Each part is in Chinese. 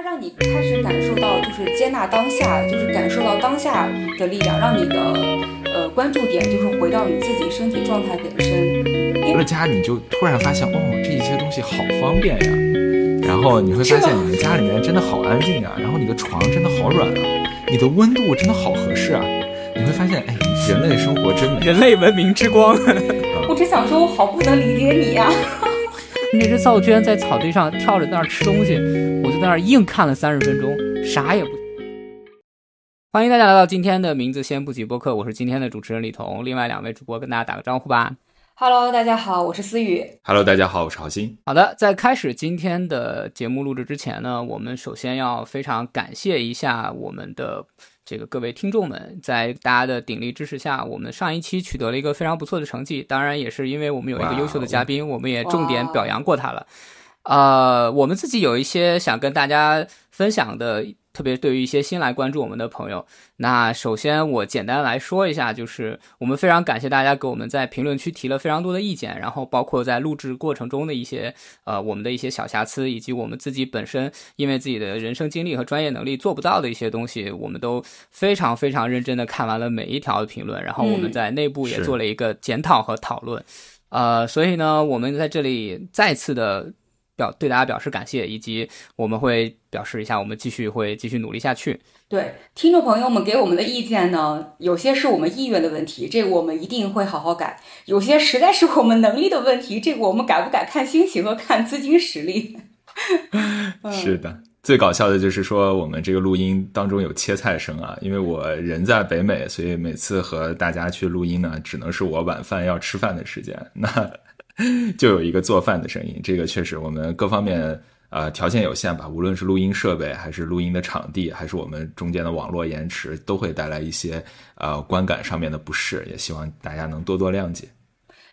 它让你开始感受到，就是接纳当下，就是感受到当下的力量，让你的呃关注点就是回到你自己身体状态本身。回了家，你就突然发现，哦，这一些东西好方便呀。然后你会发现，你们家里面真的好安静啊。然后你的床真的好软啊，你的温度真的好合适啊。你会发现，哎，人类生活真美，人类文明之光。我只想说，我好不能理解你呀。那只赵娟在草地上跳着在那儿吃东西，在那儿硬看了三十分钟，啥也不。欢迎大家来到今天的名字先不急播客，我是今天的主持人李彤，另外两位主播跟大家打个招呼吧。Hello，大家好，我是思雨。Hello，大家好，我是郝鑫。好的，在开始今天的节目录制之前呢，我们首先要非常感谢一下我们的。这个各位听众们，在大家的鼎力支持下，我们上一期取得了一个非常不错的成绩。当然，也是因为我们有一个优秀的嘉宾，我们也重点表扬过他了。呃，我们自己有一些想跟大家分享的。特别对于一些新来关注我们的朋友，那首先我简单来说一下，就是我们非常感谢大家给我们在评论区提了非常多的意见，然后包括在录制过程中的一些呃我们的一些小瑕疵，以及我们自己本身因为自己的人生经历和专业能力做不到的一些东西，我们都非常非常认真的看完了每一条评论，然后我们在内部也做了一个检讨和讨论，呃，所以呢，我们在这里再次的。表对大家表示感谢，以及我们会表示一下，我们继续会继续努力下去。对听众朋友们给我们的意见呢，有些是我们意愿的问题，这个我们一定会好好改；有些实在是我们能力的问题，这个我们改不改看心情和看资金实力。是的，最搞笑的就是说我们这个录音当中有切菜声啊，因为我人在北美，所以每次和大家去录音呢，只能是我晚饭要吃饭的时间。那。就有一个做饭的声音，这个确实我们各方面呃条件有限吧，无论是录音设备，还是录音的场地，还是我们中间的网络延迟，都会带来一些呃观感上面的不适，也希望大家能多多谅解。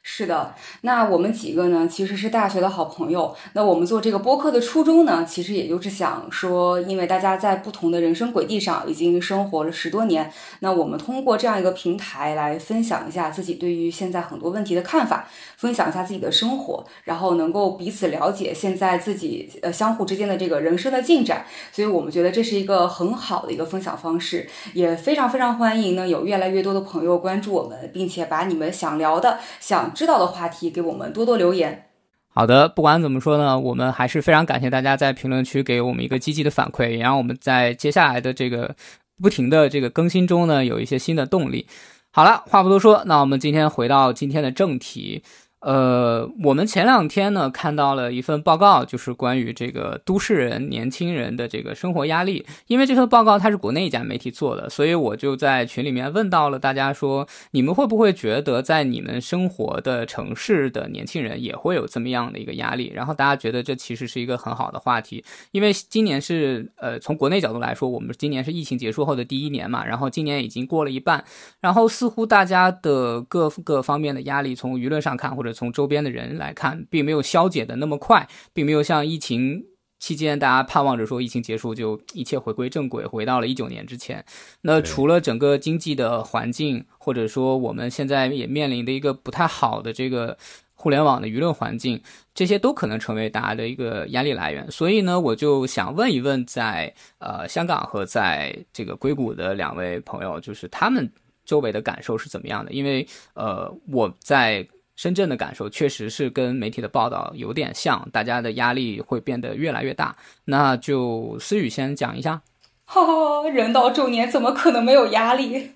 是的，那我们几个呢，其实是大学的好朋友。那我们做这个播客的初衷呢，其实也就是想说，因为大家在不同的人生轨迹上已经生活了十多年，那我们通过这样一个平台来分享一下自己对于现在很多问题的看法，分享一下自己的生活，然后能够彼此了解现在自己呃相互之间的这个人生的进展。所以我们觉得这是一个很好的一个分享方式，也非常非常欢迎呢有越来越多的朋友关注我们，并且把你们想聊的想。知道的话题，给我们多多留言。好的，不管怎么说呢，我们还是非常感谢大家在评论区给我们一个积极的反馈，也让我们在接下来的这个不停的这个更新中呢，有一些新的动力。好了，话不多说，那我们今天回到今天的正题。呃，我们前两天呢看到了一份报告，就是关于这个都市人、年轻人的这个生活压力。因为这份报告它是国内一家媒体做的，所以我就在群里面问到了大家说，你们会不会觉得在你们生活的城市的年轻人也会有这么样的一个压力？然后大家觉得这其实是一个很好的话题，因为今年是呃从国内角度来说，我们今年是疫情结束后的第一年嘛，然后今年已经过了一半，然后似乎大家的各个方面的压力，从舆论上看或者从周边的人来看，并没有消解的那么快，并没有像疫情期间大家盼望着说疫情结束就一切回归正轨，回到了一九年之前。那除了整个经济的环境，或者说我们现在也面临的一个不太好的这个互联网的舆论环境，这些都可能成为大家的一个压力来源。所以呢，我就想问一问，在呃香港和在这个硅谷的两位朋友，就是他们周围的感受是怎么样的？因为呃我在。深圳的感受确实是跟媒体的报道有点像，大家的压力会变得越来越大。那就思雨先讲一下。哈哈，人到中年怎么可能没有压力？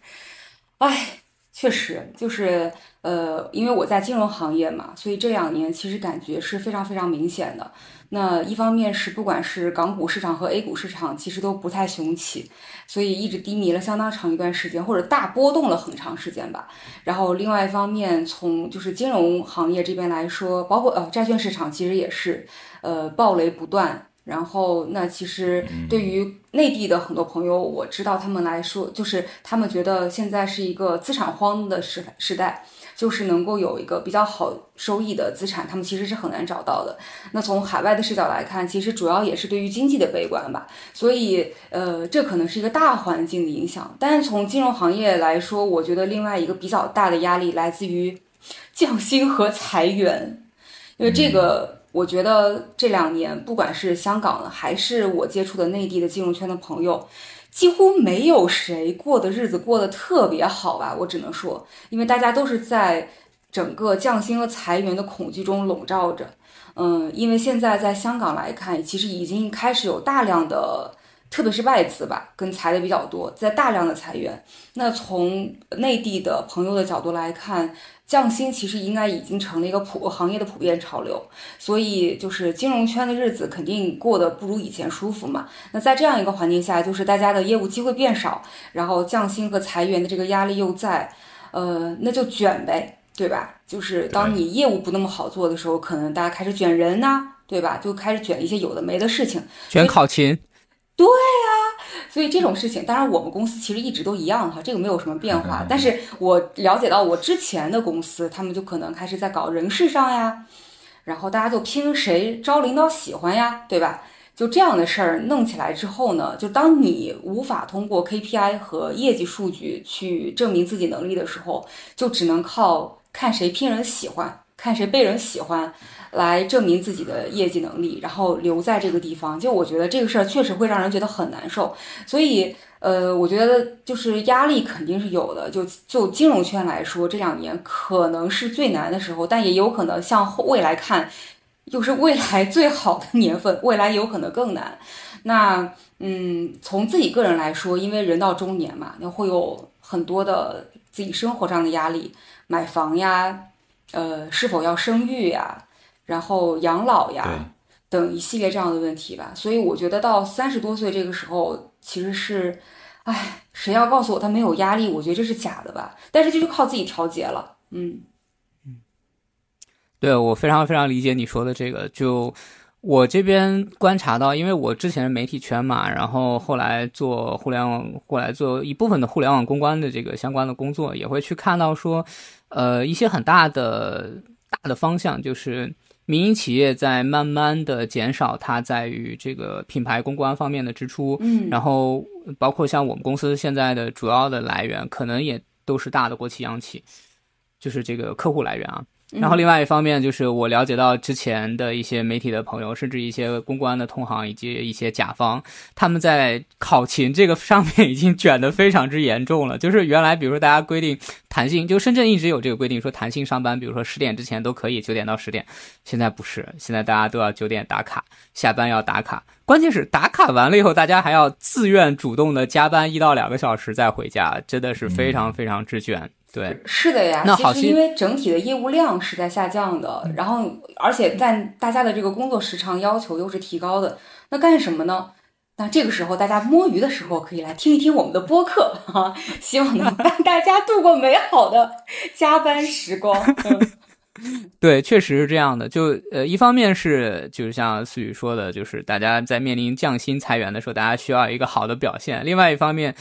哎，确实就是呃，因为我在金融行业嘛，所以这两年其实感觉是非常非常明显的。那一方面是不管是港股市场和 A 股市场，其实都不太雄起，所以一直低迷了相当长一段时间，或者大波动了很长时间吧。然后另外一方面，从就是金融行业这边来说，包括呃债券市场，其实也是呃暴雷不断。然后那其实对于内地的很多朋友，我知道他们来说，就是他们觉得现在是一个资产荒的时时代。就是能够有一个比较好收益的资产，他们其实是很难找到的。那从海外的视角来看，其实主要也是对于经济的悲观吧。所以，呃，这可能是一个大环境的影响。但是从金融行业来说，我觉得另外一个比较大的压力来自于降薪和裁员，因为这个我觉得这两年，不管是香港的，还是我接触的内地的金融圈的朋友，几乎没有谁过的日子过得特别好吧？我只能说，因为大家都是在整个降薪和裁员的恐惧中笼罩着。嗯，因为现在在香港来看，其实已经开始有大量的。特别是外资吧，跟裁的比较多，在大量的裁员。那从内地的朋友的角度来看，降薪其实应该已经成了一个普行业的普遍潮流。所以就是金融圈的日子肯定过得不如以前舒服嘛。那在这样一个环境下，就是大家的业务机会变少，然后降薪和裁员的这个压力又在，呃，那就卷呗，对吧？就是当你业务不那么好做的时候，可能大家开始卷人呐，对吧？就开始卷一些有的没的事情，卷考勤。对呀，所以这种事情，当然我们公司其实一直都一样哈，这个没有什么变化。但是我了解到我之前的公司，他们就可能开始在搞人事上呀，然后大家就拼谁招领导喜欢呀，对吧？就这样的事儿弄起来之后呢，就当你无法通过 KPI 和业绩数据去证明自己能力的时候，就只能靠看谁拼人喜欢，看谁被人喜欢。来证明自己的业绩能力，然后留在这个地方。就我觉得这个事儿确实会让人觉得很难受，所以呃，我觉得就是压力肯定是有的。就就金融圈来说，这两年可能是最难的时候，但也有可能向未来看，又是未来最好的年份，未来有可能更难。那嗯，从自己个人来说，因为人到中年嘛，那会有很多的自己生活上的压力，买房呀，呃，是否要生育呀？然后养老呀，等一系列这样的问题吧。所以我觉得到三十多岁这个时候，其实是，唉，谁要告诉我他没有压力，我觉得这是假的吧。但是这就是靠自己调节了。嗯嗯，对我非常非常理解你说的这个。就我这边观察到，因为我之前是媒体圈嘛，然后后来做互联网，过来做一部分的互联网公关的这个相关的工作，也会去看到说，呃，一些很大的大的方向就是。民营企业在慢慢的减少它在于这个品牌公关方面的支出，嗯，然后包括像我们公司现在的主要的来源，可能也都是大的国企央企，就是这个客户来源啊。然后另外一方面就是我了解到之前的一些媒体的朋友，甚至一些公关的同行以及一些甲方，他们在考勤这个上面已经卷得非常之严重了。就是原来比如说大家规定弹性，就深圳一直有这个规定说弹性上班，比如说十点之前都可以，九点到十点。现在不是，现在大家都要九点打卡，下班要打卡。关键是打卡完了以后，大家还要自愿主动的加班一到两个小时再回家，真的是非常非常之卷。对，是的呀。那其实因为整体的业务量是在下降的，然后而且但大家的这个工作时长要求又是提高的，那干什么呢？那这个时候大家摸鱼的时候可以来听一听我们的播客哈，希望能 帮大家度过美好的加班时光。对，确实是这样的。就呃，一方面是就是像思雨说的，就是大家在面临降薪裁员的时候，大家需要一个好的表现；另外一方面。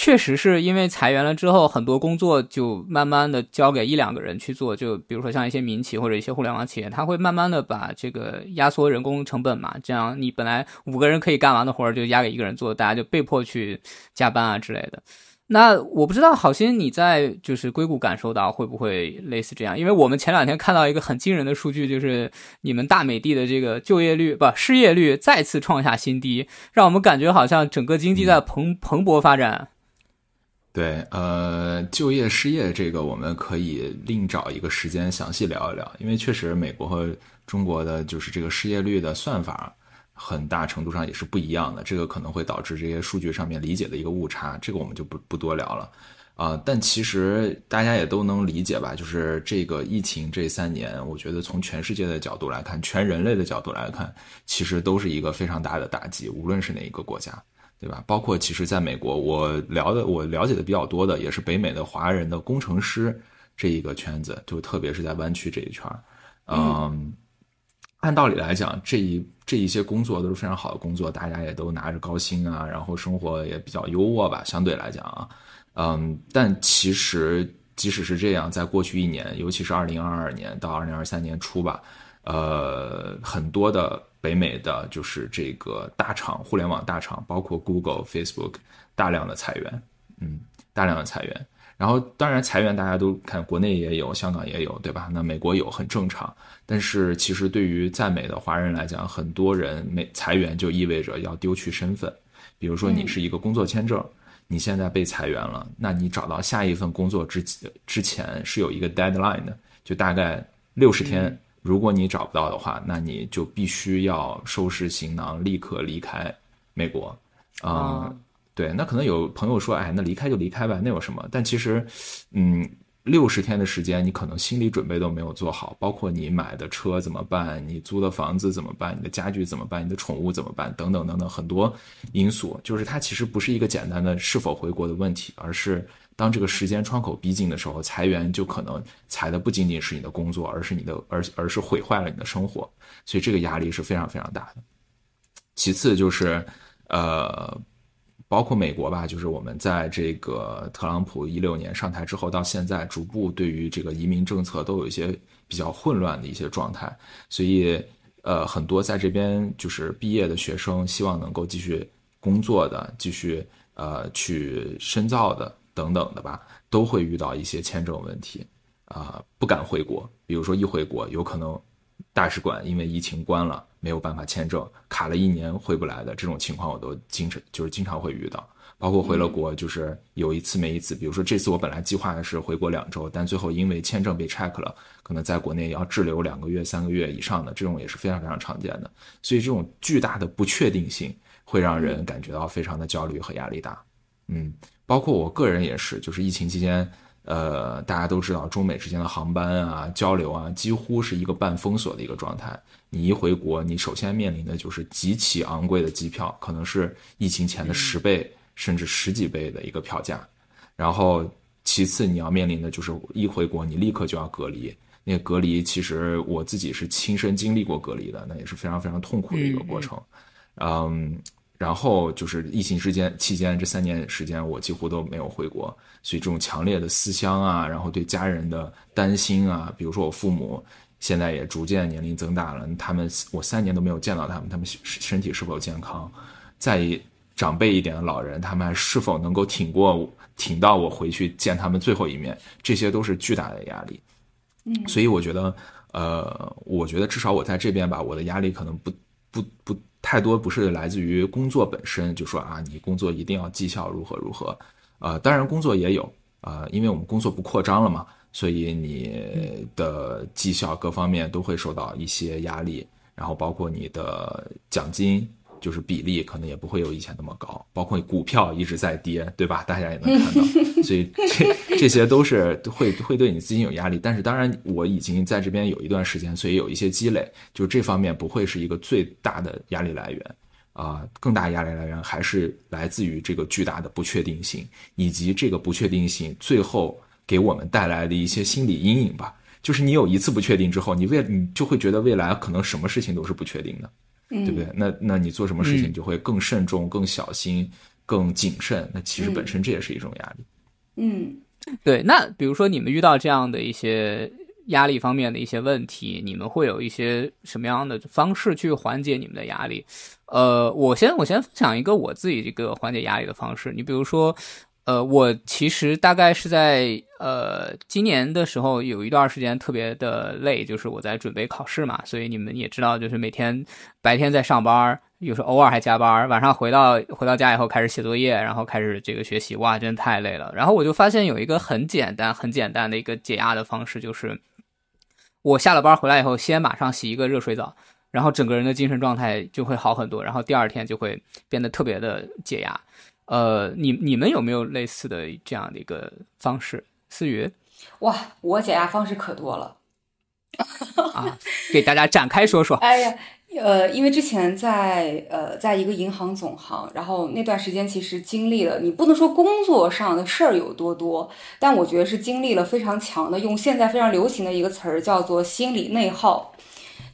确实是因为裁员了之后，很多工作就慢慢的交给一两个人去做。就比如说像一些民企或者一些互联网企业，他会慢慢的把这个压缩人工成本嘛，这样你本来五个人可以干完的活儿就压给一个人做，大家就被迫去加班啊之类的。那我不知道好心你在就是硅谷感受到会不会类似这样？因为我们前两天看到一个很惊人的数据，就是你们大美的的这个就业率不失业率再次创下新低，让我们感觉好像整个经济在蓬蓬勃发展。对，呃，就业失业这个我们可以另找一个时间详细聊一聊，因为确实美国和中国的就是这个失业率的算法，很大程度上也是不一样的，这个可能会导致这些数据上面理解的一个误差，这个我们就不不多聊了，啊，但其实大家也都能理解吧，就是这个疫情这三年，我觉得从全世界的角度来看，全人类的角度来看，其实都是一个非常大的打击，无论是哪一个国家。对吧？包括其实在美国，我聊的我了解的比较多的，也是北美的华人的工程师这一个圈子，就特别是在湾区这一圈儿。嗯，按道理来讲，这一这一些工作都是非常好的工作，大家也都拿着高薪啊，然后生活也比较优渥吧，相对来讲啊。嗯，但其实即使是这样，在过去一年，尤其是二零二二年到二零二三年初吧，呃，很多的。北美的就是这个大厂，互联网大厂，包括 Google、Facebook，大量的裁员，嗯，大量的裁员。然后当然裁员大家都看国内也有，香港也有，对吧？那美国有很正常。但是其实对于在美的华人来讲，很多人没裁员就意味着要丢去身份。比如说你是一个工作签证，你现在被裁员了，那你找到下一份工作之之前是有一个 deadline 的，就大概六十天。如果你找不到的话，那你就必须要收拾行囊，立刻离开美国。嗯，对。那可能有朋友说，哎，那离开就离开吧，那有什么？但其实，嗯，六十天的时间，你可能心理准备都没有做好，包括你买的车怎么办，你租的房子怎么办，你的家具怎么办，你的宠物怎么办，等等等等，很多因素。就是它其实不是一个简单的是否回国的问题，而是。当这个时间窗口逼近的时候，裁员就可能裁的不仅仅是你的工作，而是你的，而而是毁坏了你的生活，所以这个压力是非常非常大的。其次就是，呃，包括美国吧，就是我们在这个特朗普一六年上台之后到现在，逐步对于这个移民政策都有一些比较混乱的一些状态，所以呃，很多在这边就是毕业的学生，希望能够继续工作的，继续呃去深造的。等等的吧，都会遇到一些签证问题，啊，不敢回国。比如说一回国，有可能大使馆因为疫情关了，没有办法签证，卡了一年回不来的这种情况，我都经常就是经常会遇到。包括回了国，就是有一次没一次。比如说这次我本来计划的是回国两周，但最后因为签证被 check 了，可能在国内要滞留两个月、三个月以上的，这种也是非常非常常见的。所以这种巨大的不确定性会让人感觉到非常的焦虑和压力大。嗯。包括我个人也是，就是疫情期间，呃，大家都知道中美之间的航班啊、交流啊，几乎是一个半封锁的一个状态。你一回国，你首先面临的就是极其昂贵的机票，可能是疫情前的十倍甚至十几倍的一个票价。然后，其次你要面临的就是一回国，你立刻就要隔离。那个隔离，其实我自己是亲身经历过隔离的，那也是非常非常痛苦的一个过程。嗯。然后就是疫情之间期间这三年时间，我几乎都没有回国，所以这种强烈的思乡啊，然后对家人的担心啊，比如说我父母现在也逐渐年龄增大了，他们我三年都没有见到他们，他们身体是否健康？再长辈一点的老人，他们还是否能够挺过挺到我回去见他们最后一面？这些都是巨大的压力。嗯，所以我觉得，呃，我觉得至少我在这边吧，我的压力可能不不不。太多不是来自于工作本身，就说啊，你工作一定要绩效如何如何，呃，当然工作也有啊，因为我们工作不扩张了嘛，所以你的绩效各方面都会受到一些压力，然后包括你的奖金。就是比例可能也不会有以前那么高，包括股票一直在跌，对吧？大家也能看到，所以这这些都是会会对你资金有压力。但是当然，我已经在这边有一段时间，所以有一些积累，就这方面不会是一个最大的压力来源啊。更大压力来源还是来自于这个巨大的不确定性，以及这个不确定性最后给我们带来的一些心理阴影吧。就是你有一次不确定之后，你未你就会觉得未来可能什么事情都是不确定的。对不对？那那你做什么事情就会更慎重、更小心、更谨慎。那其实本身这也是一种压力。嗯，对。那比如说你们遇到这样的一些压力方面的一些问题，你们会有一些什么样的方式去缓解你们的压力？呃，我先我先分享一个我自己这个缓解压力的方式。你比如说。呃，我其实大概是在呃今年的时候有一段时间特别的累，就是我在准备考试嘛，所以你们也知道，就是每天白天在上班，有时候偶尔还加班，晚上回到回到家以后开始写作业，然后开始这个学习，哇，真的太累了。然后我就发现有一个很简单、很简单的一个解压的方式，就是我下了班回来以后，先马上洗一个热水澡，然后整个人的精神状态就会好很多，然后第二天就会变得特别的解压。呃，你你们有没有类似的这样的一个方式？思雨，哇，我解压方式可多了，啊，给大家展开说说。哎呀，呃，因为之前在呃，在一个银行总行，然后那段时间其实经历了，你不能说工作上的事儿有多多，但我觉得是经历了非常强的，用现在非常流行的一个词儿叫做心理内耗。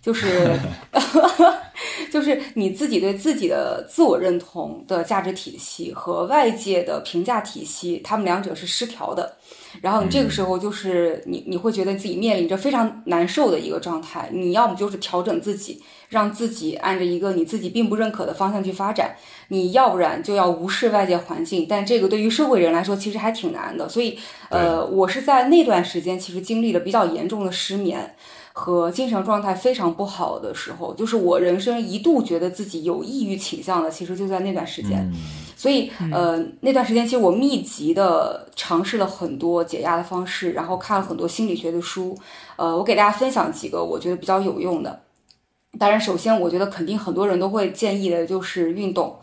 就是 就是你自己对自己的自我认同的价值体系和外界的评价体系，他们两者是失调的。然后你这个时候就是你你会觉得自己面临着非常难受的一个状态。你要么就是调整自己，让自己按着一个你自己并不认可的方向去发展；你要不然就要无视外界环境。但这个对于社会人来说其实还挺难的。所以，呃，我是在那段时间其实经历了比较严重的失眠。和精神状态非常不好的时候，就是我人生一度觉得自己有抑郁倾向的，其实就在那段时间。所以，呃，那段时间其实我密集的尝试了很多解压的方式，然后看了很多心理学的书。呃，我给大家分享几个我觉得比较有用的。当然，首先我觉得肯定很多人都会建议的就是运动。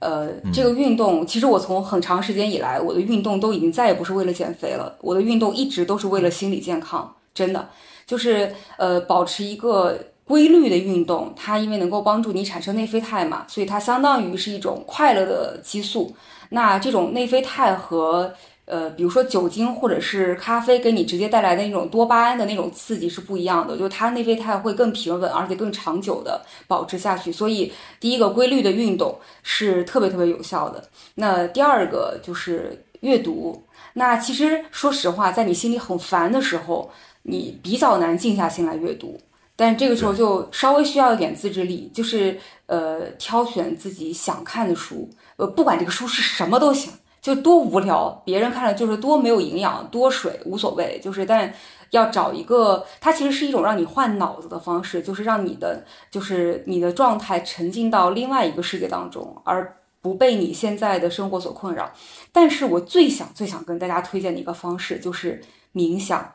呃，这个运动其实我从很长时间以来，我的运动都已经再也不是为了减肥了，我的运动一直都是为了心理健康，真的。就是呃，保持一个规律的运动，它因为能够帮助你产生内啡肽嘛，所以它相当于是一种快乐的激素。那这种内啡肽和呃，比如说酒精或者是咖啡给你直接带来的那种多巴胺的那种刺激是不一样的，就它内啡肽会更平稳，而且更长久的保持下去。所以第一个规律的运动是特别特别有效的。那第二个就是阅读。那其实说实话，在你心里很烦的时候。你比较难静下心来阅读，但这个时候就稍微需要一点自制力，就是呃挑选自己想看的书，呃不管这个书是什么都行，就多无聊，别人看了就是多没有营养，多水无所谓，就是但要找一个，它其实是一种让你换脑子的方式，就是让你的就是你的状态沉浸到另外一个世界当中，而不被你现在的生活所困扰。但是我最想最想跟大家推荐的一个方式就是冥想。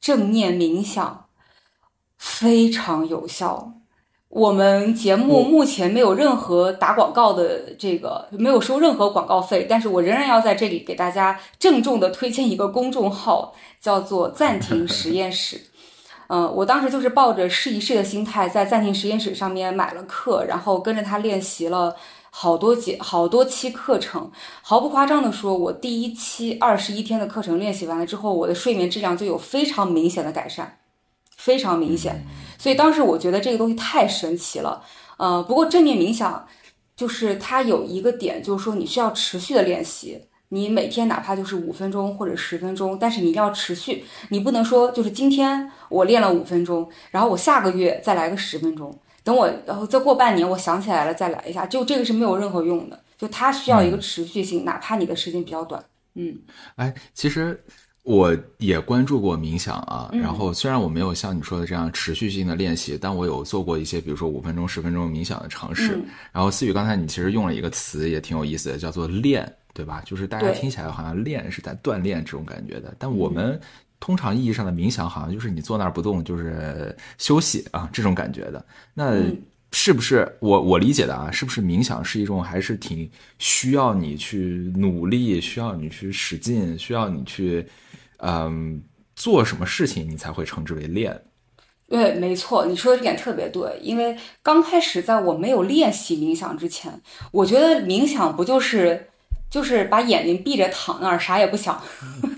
正念冥想非常有效。我们节目目前没有任何打广告的这个，没有收任何广告费，但是我仍然要在这里给大家郑重的推荐一个公众号，叫做 “暂停实验室”。嗯，我当时就是抱着试一试的心态，在暂停实验室上面买了课，然后跟着他练习了。好多节好多期课程，毫不夸张的说，我第一期二十一天的课程练习完了之后，我的睡眠质量就有非常明显的改善，非常明显。所以当时我觉得这个东西太神奇了。呃，不过正念冥想就是它有一个点，就是说你需要持续的练习，你每天哪怕就是五分钟或者十分钟，但是你一定要持续，你不能说就是今天我练了五分钟，然后我下个月再来个十分钟。等我，然后再过半年，我想起来了再来一下，就这个是没有任何用的，就它需要一个持续性，哪怕你的时间比较短。嗯，哎，其实我也关注过冥想啊，然后虽然我没有像你说的这样持续性的练习，但我有做过一些，比如说五分钟、十分钟冥想的尝试。然后思雨刚才你其实用了一个词也挺有意思的，叫做练，对吧？就是大家听起来好像练是在锻炼这种感觉的，但我们。通常意义上的冥想，好像就是你坐那儿不动，就是休息啊，这种感觉的。那是不是我我理解的啊？是不是冥想是一种还是挺需要你去努力，需要你去使劲，需要你去嗯做什么事情，你才会称之为练？对，没错，你说的这点特别对。因为刚开始在我没有练习冥想之前，我觉得冥想不就是就是把眼睛闭着躺那儿，啥也不想。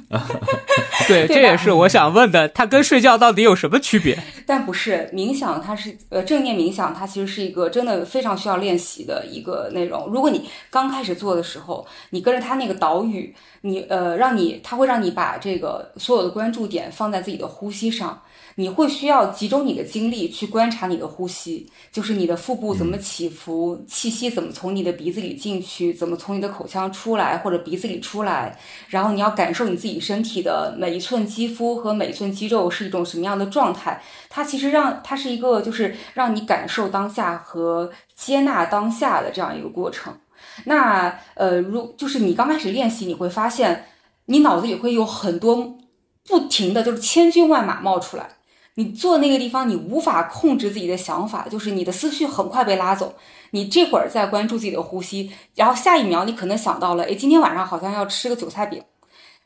对，这也是我想问的，它跟睡觉到底有什么区别？但不是冥想，它是呃正念冥想，它其实是一个真的非常需要练习的一个内容。如果你刚开始做的时候，你跟着它那个导语，你呃让你，它会让你把这个所有的关注点放在自己的呼吸上。你会需要集中你的精力去观察你的呼吸，就是你的腹部怎么起伏，气息怎么从你的鼻子里进去，怎么从你的口腔出来或者鼻子里出来，然后你要感受你自己身体的每一寸肌肤和每一寸肌肉是一种什么样的状态。它其实让它是一个就是让你感受当下和接纳当下的这样一个过程。那呃，如就是你刚开始练习，你会发现你脑子里会有很多不停的就是千军万马冒出来。你坐那个地方，你无法控制自己的想法，就是你的思绪很快被拉走。你这会儿在关注自己的呼吸，然后下一秒你可能想到了，哎，今天晚上好像要吃个韭菜饼，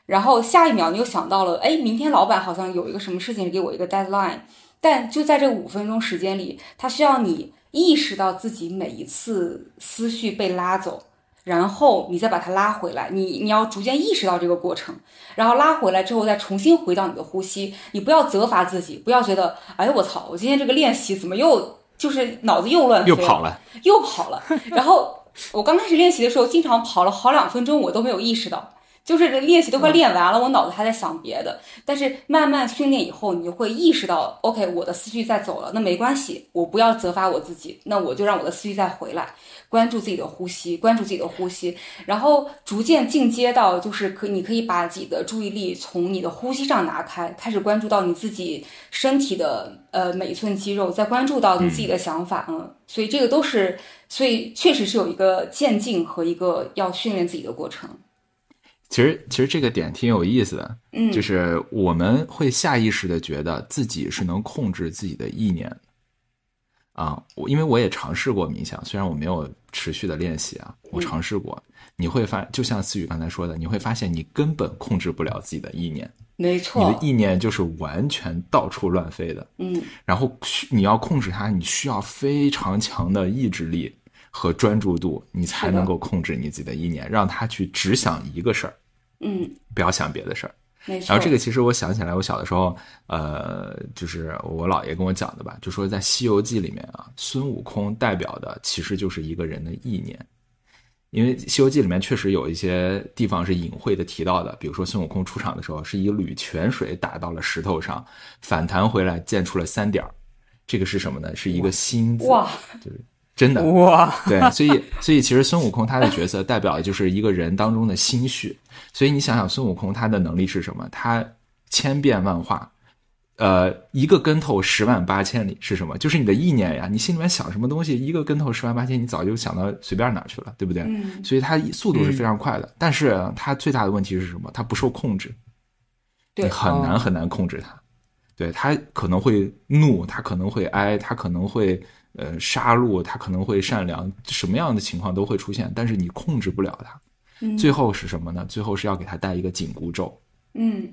然后下一秒你又想到了，哎，明天老板好像有一个什么事情给我一个 deadline。但就在这五分钟时间里，他需要你意识到自己每一次思绪被拉走。然后你再把它拉回来，你你要逐渐意识到这个过程，然后拉回来之后再重新回到你的呼吸，你不要责罚自己，不要觉得，哎我操，我今天这个练习怎么又就是脑子又乱飞又跑了，又跑了。然后我刚开始练习的时候，经常跑了好两分钟，我都没有意识到。就是练习都快练完了，我脑子还在想别的。但是慢慢训练以后，你就会意识到，OK，我的思绪在走了，那没关系，我不要责罚我自己，那我就让我的思绪再回来，关注自己的呼吸，关注自己的呼吸，然后逐渐进阶到就是可你可以把自己的注意力从你的呼吸上拿开，开始关注到你自己身体的呃每一寸肌肉，再关注到你自己的想法，嗯，所以这个都是，所以确实是有一个渐进和一个要训练自己的过程。其实，其实这个点挺有意思的，嗯，就是我们会下意识的觉得自己是能控制自己的意念，啊，我因为我也尝试过冥想，虽然我没有持续的练习啊，我尝试过，你会发，就像思雨刚才说的，你会发现你根本控制不了自己的意念，没。错，你的意念就是完全到处乱飞的，嗯，然后你要控制它，你需要非常强的意志力。和专注度，你才能够控制你自己的意念，让他去只想一个事儿，嗯，不要想别的事儿。然后这个其实我想起来，我小的时候，呃，就是我姥爷跟我讲的吧，就说在《西游记》里面啊，孙悟空代表的其实就是一个人的意念，因为《西游记》里面确实有一些地方是隐晦的提到的，比如说孙悟空出场的时候是一缕泉水打到了石头上，反弹回来溅出了三点儿，这个是什么呢？是一个心字，哇，就是。真的哇，对，所以所以其实孙悟空他的角色代表的就是一个人当中的心绪，所以你想想孙悟空他的能力是什么？他千变万化，呃，一个跟头十万八千里是什么？就是你的意念呀，你心里面想什么东西，一个跟头十万八千，你早就想到随便哪去了，对不对？嗯。所以他速度是非常快的，但是他最大的问题是什么？他不受控制，对，很难很难控制他，对他可能会怒，他可能会哀，他可能会。呃，杀戮他可能会善良，什么样的情况都会出现，但是你控制不了他。最后是什么呢？最后是要给他带一个紧箍咒。嗯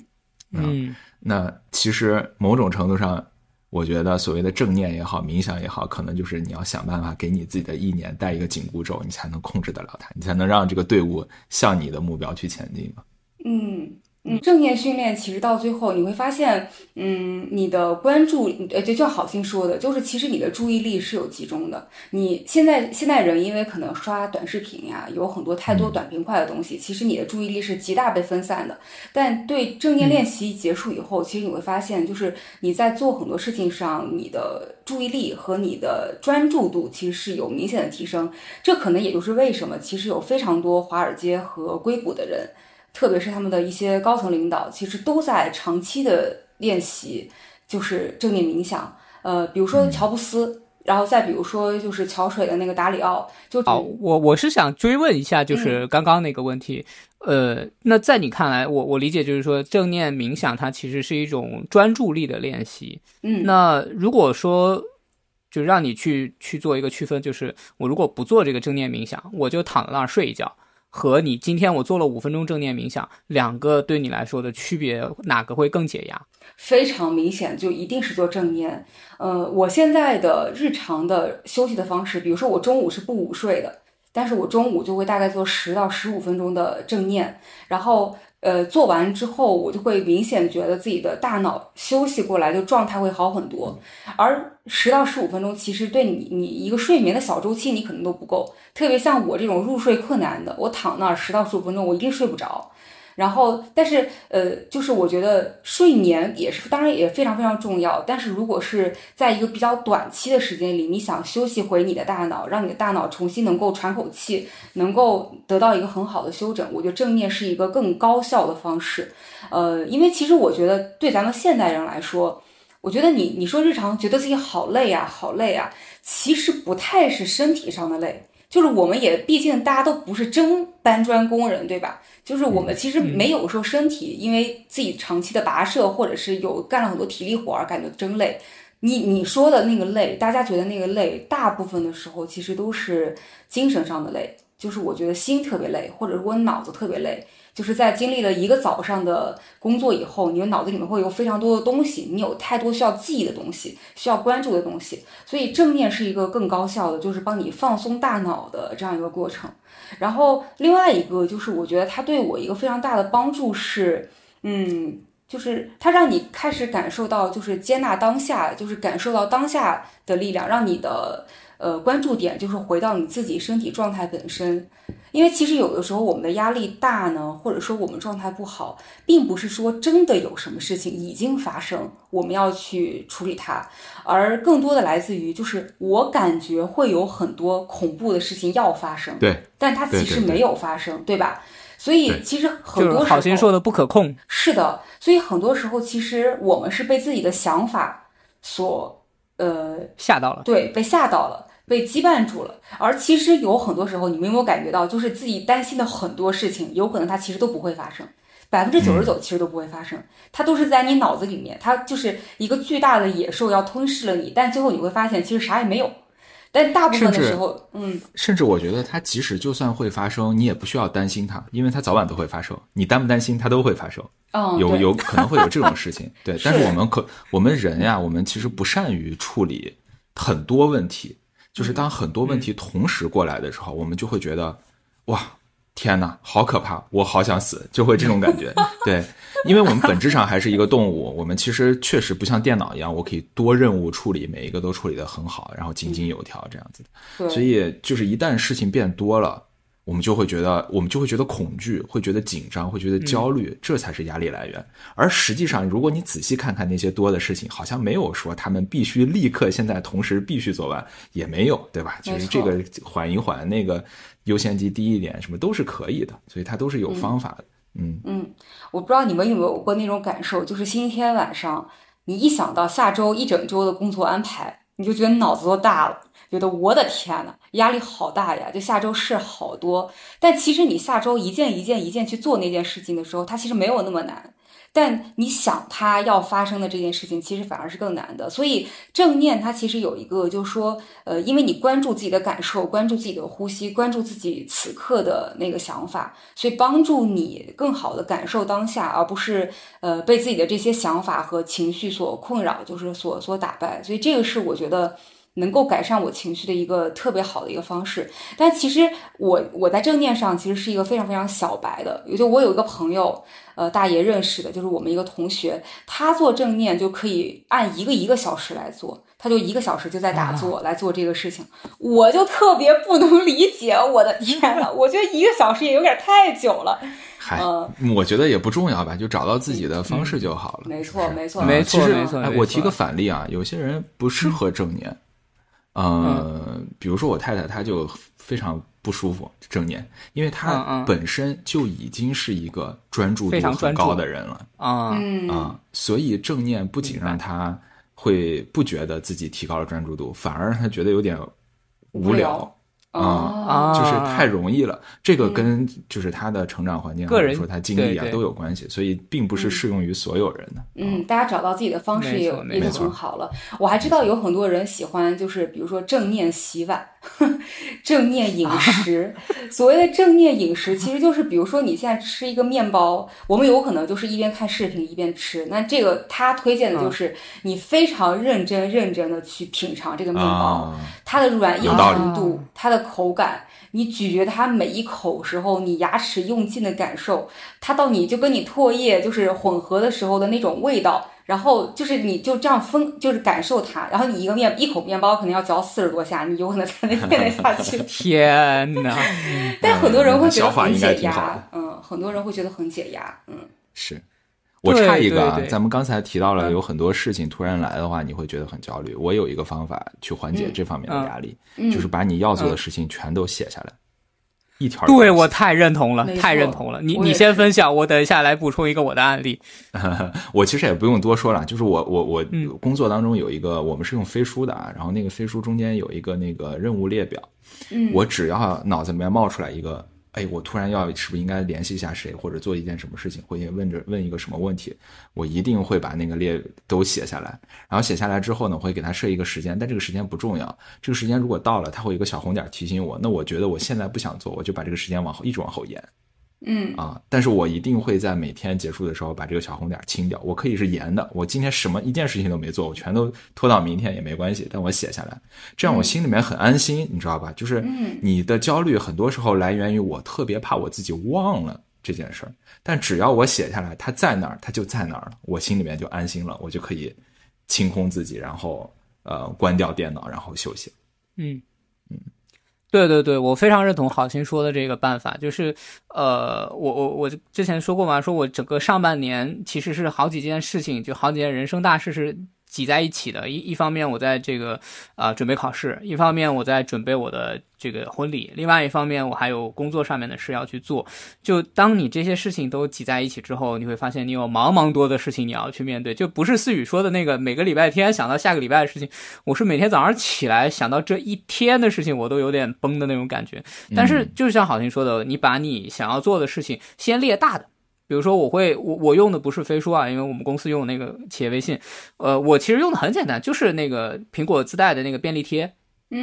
嗯，那其实某种程度上，我觉得所谓的正念也好，冥想也好，可能就是你要想办法给你自己的意念带一个紧箍咒，你才能控制得了他，你才能让这个队伍向你的目标去前进嘛。嗯。嗯，正念训练其实到最后你会发现，嗯，你的关注，呃，就像好心说的，就是其实你的注意力是有集中的。你现在现在人因为可能刷短视频呀，有很多太多短平快的东西，其实你的注意力是极大被分散的。但对正念练习结束以后，其实你会发现，就是你在做很多事情上，你的注意力和你的专注度其实是有明显的提升。这可能也就是为什么，其实有非常多华尔街和硅谷的人。特别是他们的一些高层领导，其实都在长期的练习，就是正念冥想。呃，比如说乔布斯，然后再比如说就是桥水的那个达里奥。就好，我我是想追问一下，就是刚刚那个问题。呃，那在你看来，我我理解就是说，正念冥想它其实是一种专注力的练习。嗯，那如果说就让你去去做一个区分，就是我如果不做这个正念冥想，我就躺在那儿睡一觉。和你今天我做了五分钟正念冥想，两个对你来说的区别，哪个会更解压？非常明显，就一定是做正念。呃，我现在的日常的休息的方式，比如说我中午是不午睡的，但是我中午就会大概做十到十五分钟的正念，然后。呃，做完之后，我就会明显觉得自己的大脑休息过来，就状态会好很多。而十到十五分钟，其实对你你一个睡眠的小周期，你可能都不够。特别像我这种入睡困难的，我躺那儿十到十五分钟，我一定睡不着。然后，但是，呃，就是我觉得睡眠也是，当然也非常非常重要。但是如果是在一个比较短期的时间里，你想休息回你的大脑，让你的大脑重新能够喘口气，能够得到一个很好的休整，我觉得正念是一个更高效的方式。呃，因为其实我觉得对咱们现代人来说，我觉得你你说日常觉得自己好累啊，好累啊，其实不太是身体上的累。就是我们也毕竟大家都不是真搬砖工人，对吧？就是我们其实没有说身体因为自己长期的跋涉，或者是有干了很多体力活儿，感觉真累。你你说的那个累，大家觉得那个累，大部分的时候其实都是精神上的累。就是我觉得心特别累，或者我脑子特别累，就是在经历了一个早上的工作以后，你的脑子里面会有非常多的东西，你有太多需要记忆的东西，需要关注的东西，所以正念是一个更高效的，就是帮你放松大脑的这样一个过程。然后另外一个就是我觉得它对我一个非常大的帮助是，嗯。就是它让你开始感受到，就是接纳当下，就是感受到当下的力量，让你的呃关注点就是回到你自己身体状态本身。因为其实有的时候我们的压力大呢，或者说我们状态不好，并不是说真的有什么事情已经发生，我们要去处理它，而更多的来自于就是我感觉会有很多恐怖的事情要发生，对，但它其实没有发生，对吧？所以其实很多时候，好心说的不可控。是的，所以很多时候其实我们是被自己的想法所呃吓到了，对，被吓到了，被羁绊住了。而其实有很多时候，你们有没有感觉到，就是自己担心的很多事情，有可能它其实都不会发生，百分之九十九其实都不会发生，它都是在你脑子里面，它就是一个巨大的野兽要吞噬了你，但最后你会发现其实啥也没有。但大部分的时候，嗯，甚至我觉得它即使就算会发生，你也不需要担心它，因为它早晚都会发生。你担不担心，它都会发生。嗯，有有可能会有这种事情，对。但是我们可，我们人呀，我们其实不善于处理很多问题，就是当很多问题同时过来的时候，我们就会觉得，哇。天哪，好可怕！我好想死，就会这种感觉。对，因为我们本质上还是一个动物，我们其实确实不像电脑一样，我可以多任务处理，每一个都处理得很好，然后井井有条这样子的。所以，就是一旦事情变多了，我们就会觉得，我们就会觉得恐惧，会觉得紧张，会觉得焦虑，这才是压力来源。而实际上，如果你仔细看看那些多的事情，好像没有说他们必须立刻现在同时必须做完，也没有，对吧？就是这个缓一缓，那个。优先级低一点，什么都是可以的，所以它都是有方法的。嗯嗯，我不知道你们有没有过那种感受，就是星期天晚上，你一想到下周一整周的工作安排，你就觉得脑子都大了，觉得我的天呐，压力好大呀！就下周事好多，但其实你下周一件一件一件去做那件事情的时候，它其实没有那么难。但你想它要发生的这件事情，其实反而是更难的。所以正念它其实有一个，就是说，呃，因为你关注自己的感受，关注自己的呼吸，关注自己此刻的那个想法，所以帮助你更好的感受当下，而不是呃被自己的这些想法和情绪所困扰，就是所所打败。所以这个是我觉得。能够改善我情绪的一个特别好的一个方式，但其实我我在正念上其实是一个非常非常小白的，就我有一个朋友，呃，大爷认识的，就是我们一个同学，他做正念就可以按一个一个小时来做，他就一个小时就在打坐来做这个事情，我就特别不能理解，我的 天呐，我觉得一个小时也有点太久了。嗨，我觉得也不重要吧，就找到自己的方式就好了。没错，没错，没错，没错。哎，我提个反例啊，有些人不适合正念。嗯，比如说我太太，她就非常不舒服正念，因为她本身就已经是一个专注度很高的人了啊。啊，所以正念不仅让她会不觉得自己提高了专注度，反而让她觉得有点无聊。啊，就是太容易了。这个跟就是他的成长环境，或者说他经历啊都有关系，所以并不是适用于所有人的。嗯，大家找到自己的方式也也就很好了。我还知道有很多人喜欢，就是比如说正念洗碗、正念饮食。所谓的正念饮食，其实就是比如说你现在吃一个面包，我们有可能就是一边看视频一边吃。那这个他推荐的就是你非常认真认真的去品尝这个面包，它的软硬程度，它的。口感，你咀嚼它每一口时候，你牙齿用劲的感受，它到你就跟你唾液就是混合的时候的那种味道，然后就是你就这样分，就是感受它，然后你一个面一口面包可能要嚼四十多下，你有可能才能咽得下去。天哪！但很多人会觉得很解压，嗯，很多人会觉得很解压，嗯，是。我插一个啊，咱们刚才提到了有很多事情突然来的话，你会觉得很焦虑。我有一个方法去缓解这方面的压力，就是把你要做的事情全都写下来，一条。对我太认同了，太认同了。你你先分享，我等一下来补充一个我的案例。我其实也不用多说了，就是我我我工作当中有一个，我们是用飞书的啊，然后那个飞书中间有一个那个任务列表，我只要脑子里面冒出来一个哎，我突然要是不是应该联系一下谁，或者做一件什么事情，或者问着问一个什么问题，我一定会把那个列都写下来。然后写下来之后呢，会给他设一个时间，但这个时间不重要。这个时间如果到了，他会有一个小红点提醒我。那我觉得我现在不想做，我就把这个时间往后一直往后延。嗯啊，但是我一定会在每天结束的时候把这个小红点清掉。我可以是严的，我今天什么一件事情都没做，我全都拖到明天也没关系，但我写下来，这样我心里面很安心，你知道吧？就是你的焦虑很多时候来源于我特别怕我自己忘了这件事儿，但只要我写下来，它在哪儿，它就在哪儿了，我心里面就安心了，我就可以清空自己，然后呃关掉电脑，然后休息。嗯嗯。对对对，我非常认同好心说的这个办法，就是，呃，我我我之前说过嘛，说我整个上半年其实是好几件事情，就好几件人生大事是。挤在一起的，一一方面我在这个啊准备考试，一方面我在准备我的这个婚礼，另外一方面我还有工作上面的事要去做。就当你这些事情都挤在一起之后，你会发现你有茫茫多的事情你要去面对，就不是思雨说的那个每个礼拜天想到下个礼拜的事情，我是每天早上起来想到这一天的事情，我都有点崩的那种感觉。但是就像好听说的，你把你想要做的事情先列大的。比如说，我会我我用的不是飞书啊，因为我们公司用那个企业微信。呃，我其实用的很简单，就是那个苹果自带的那个便利贴，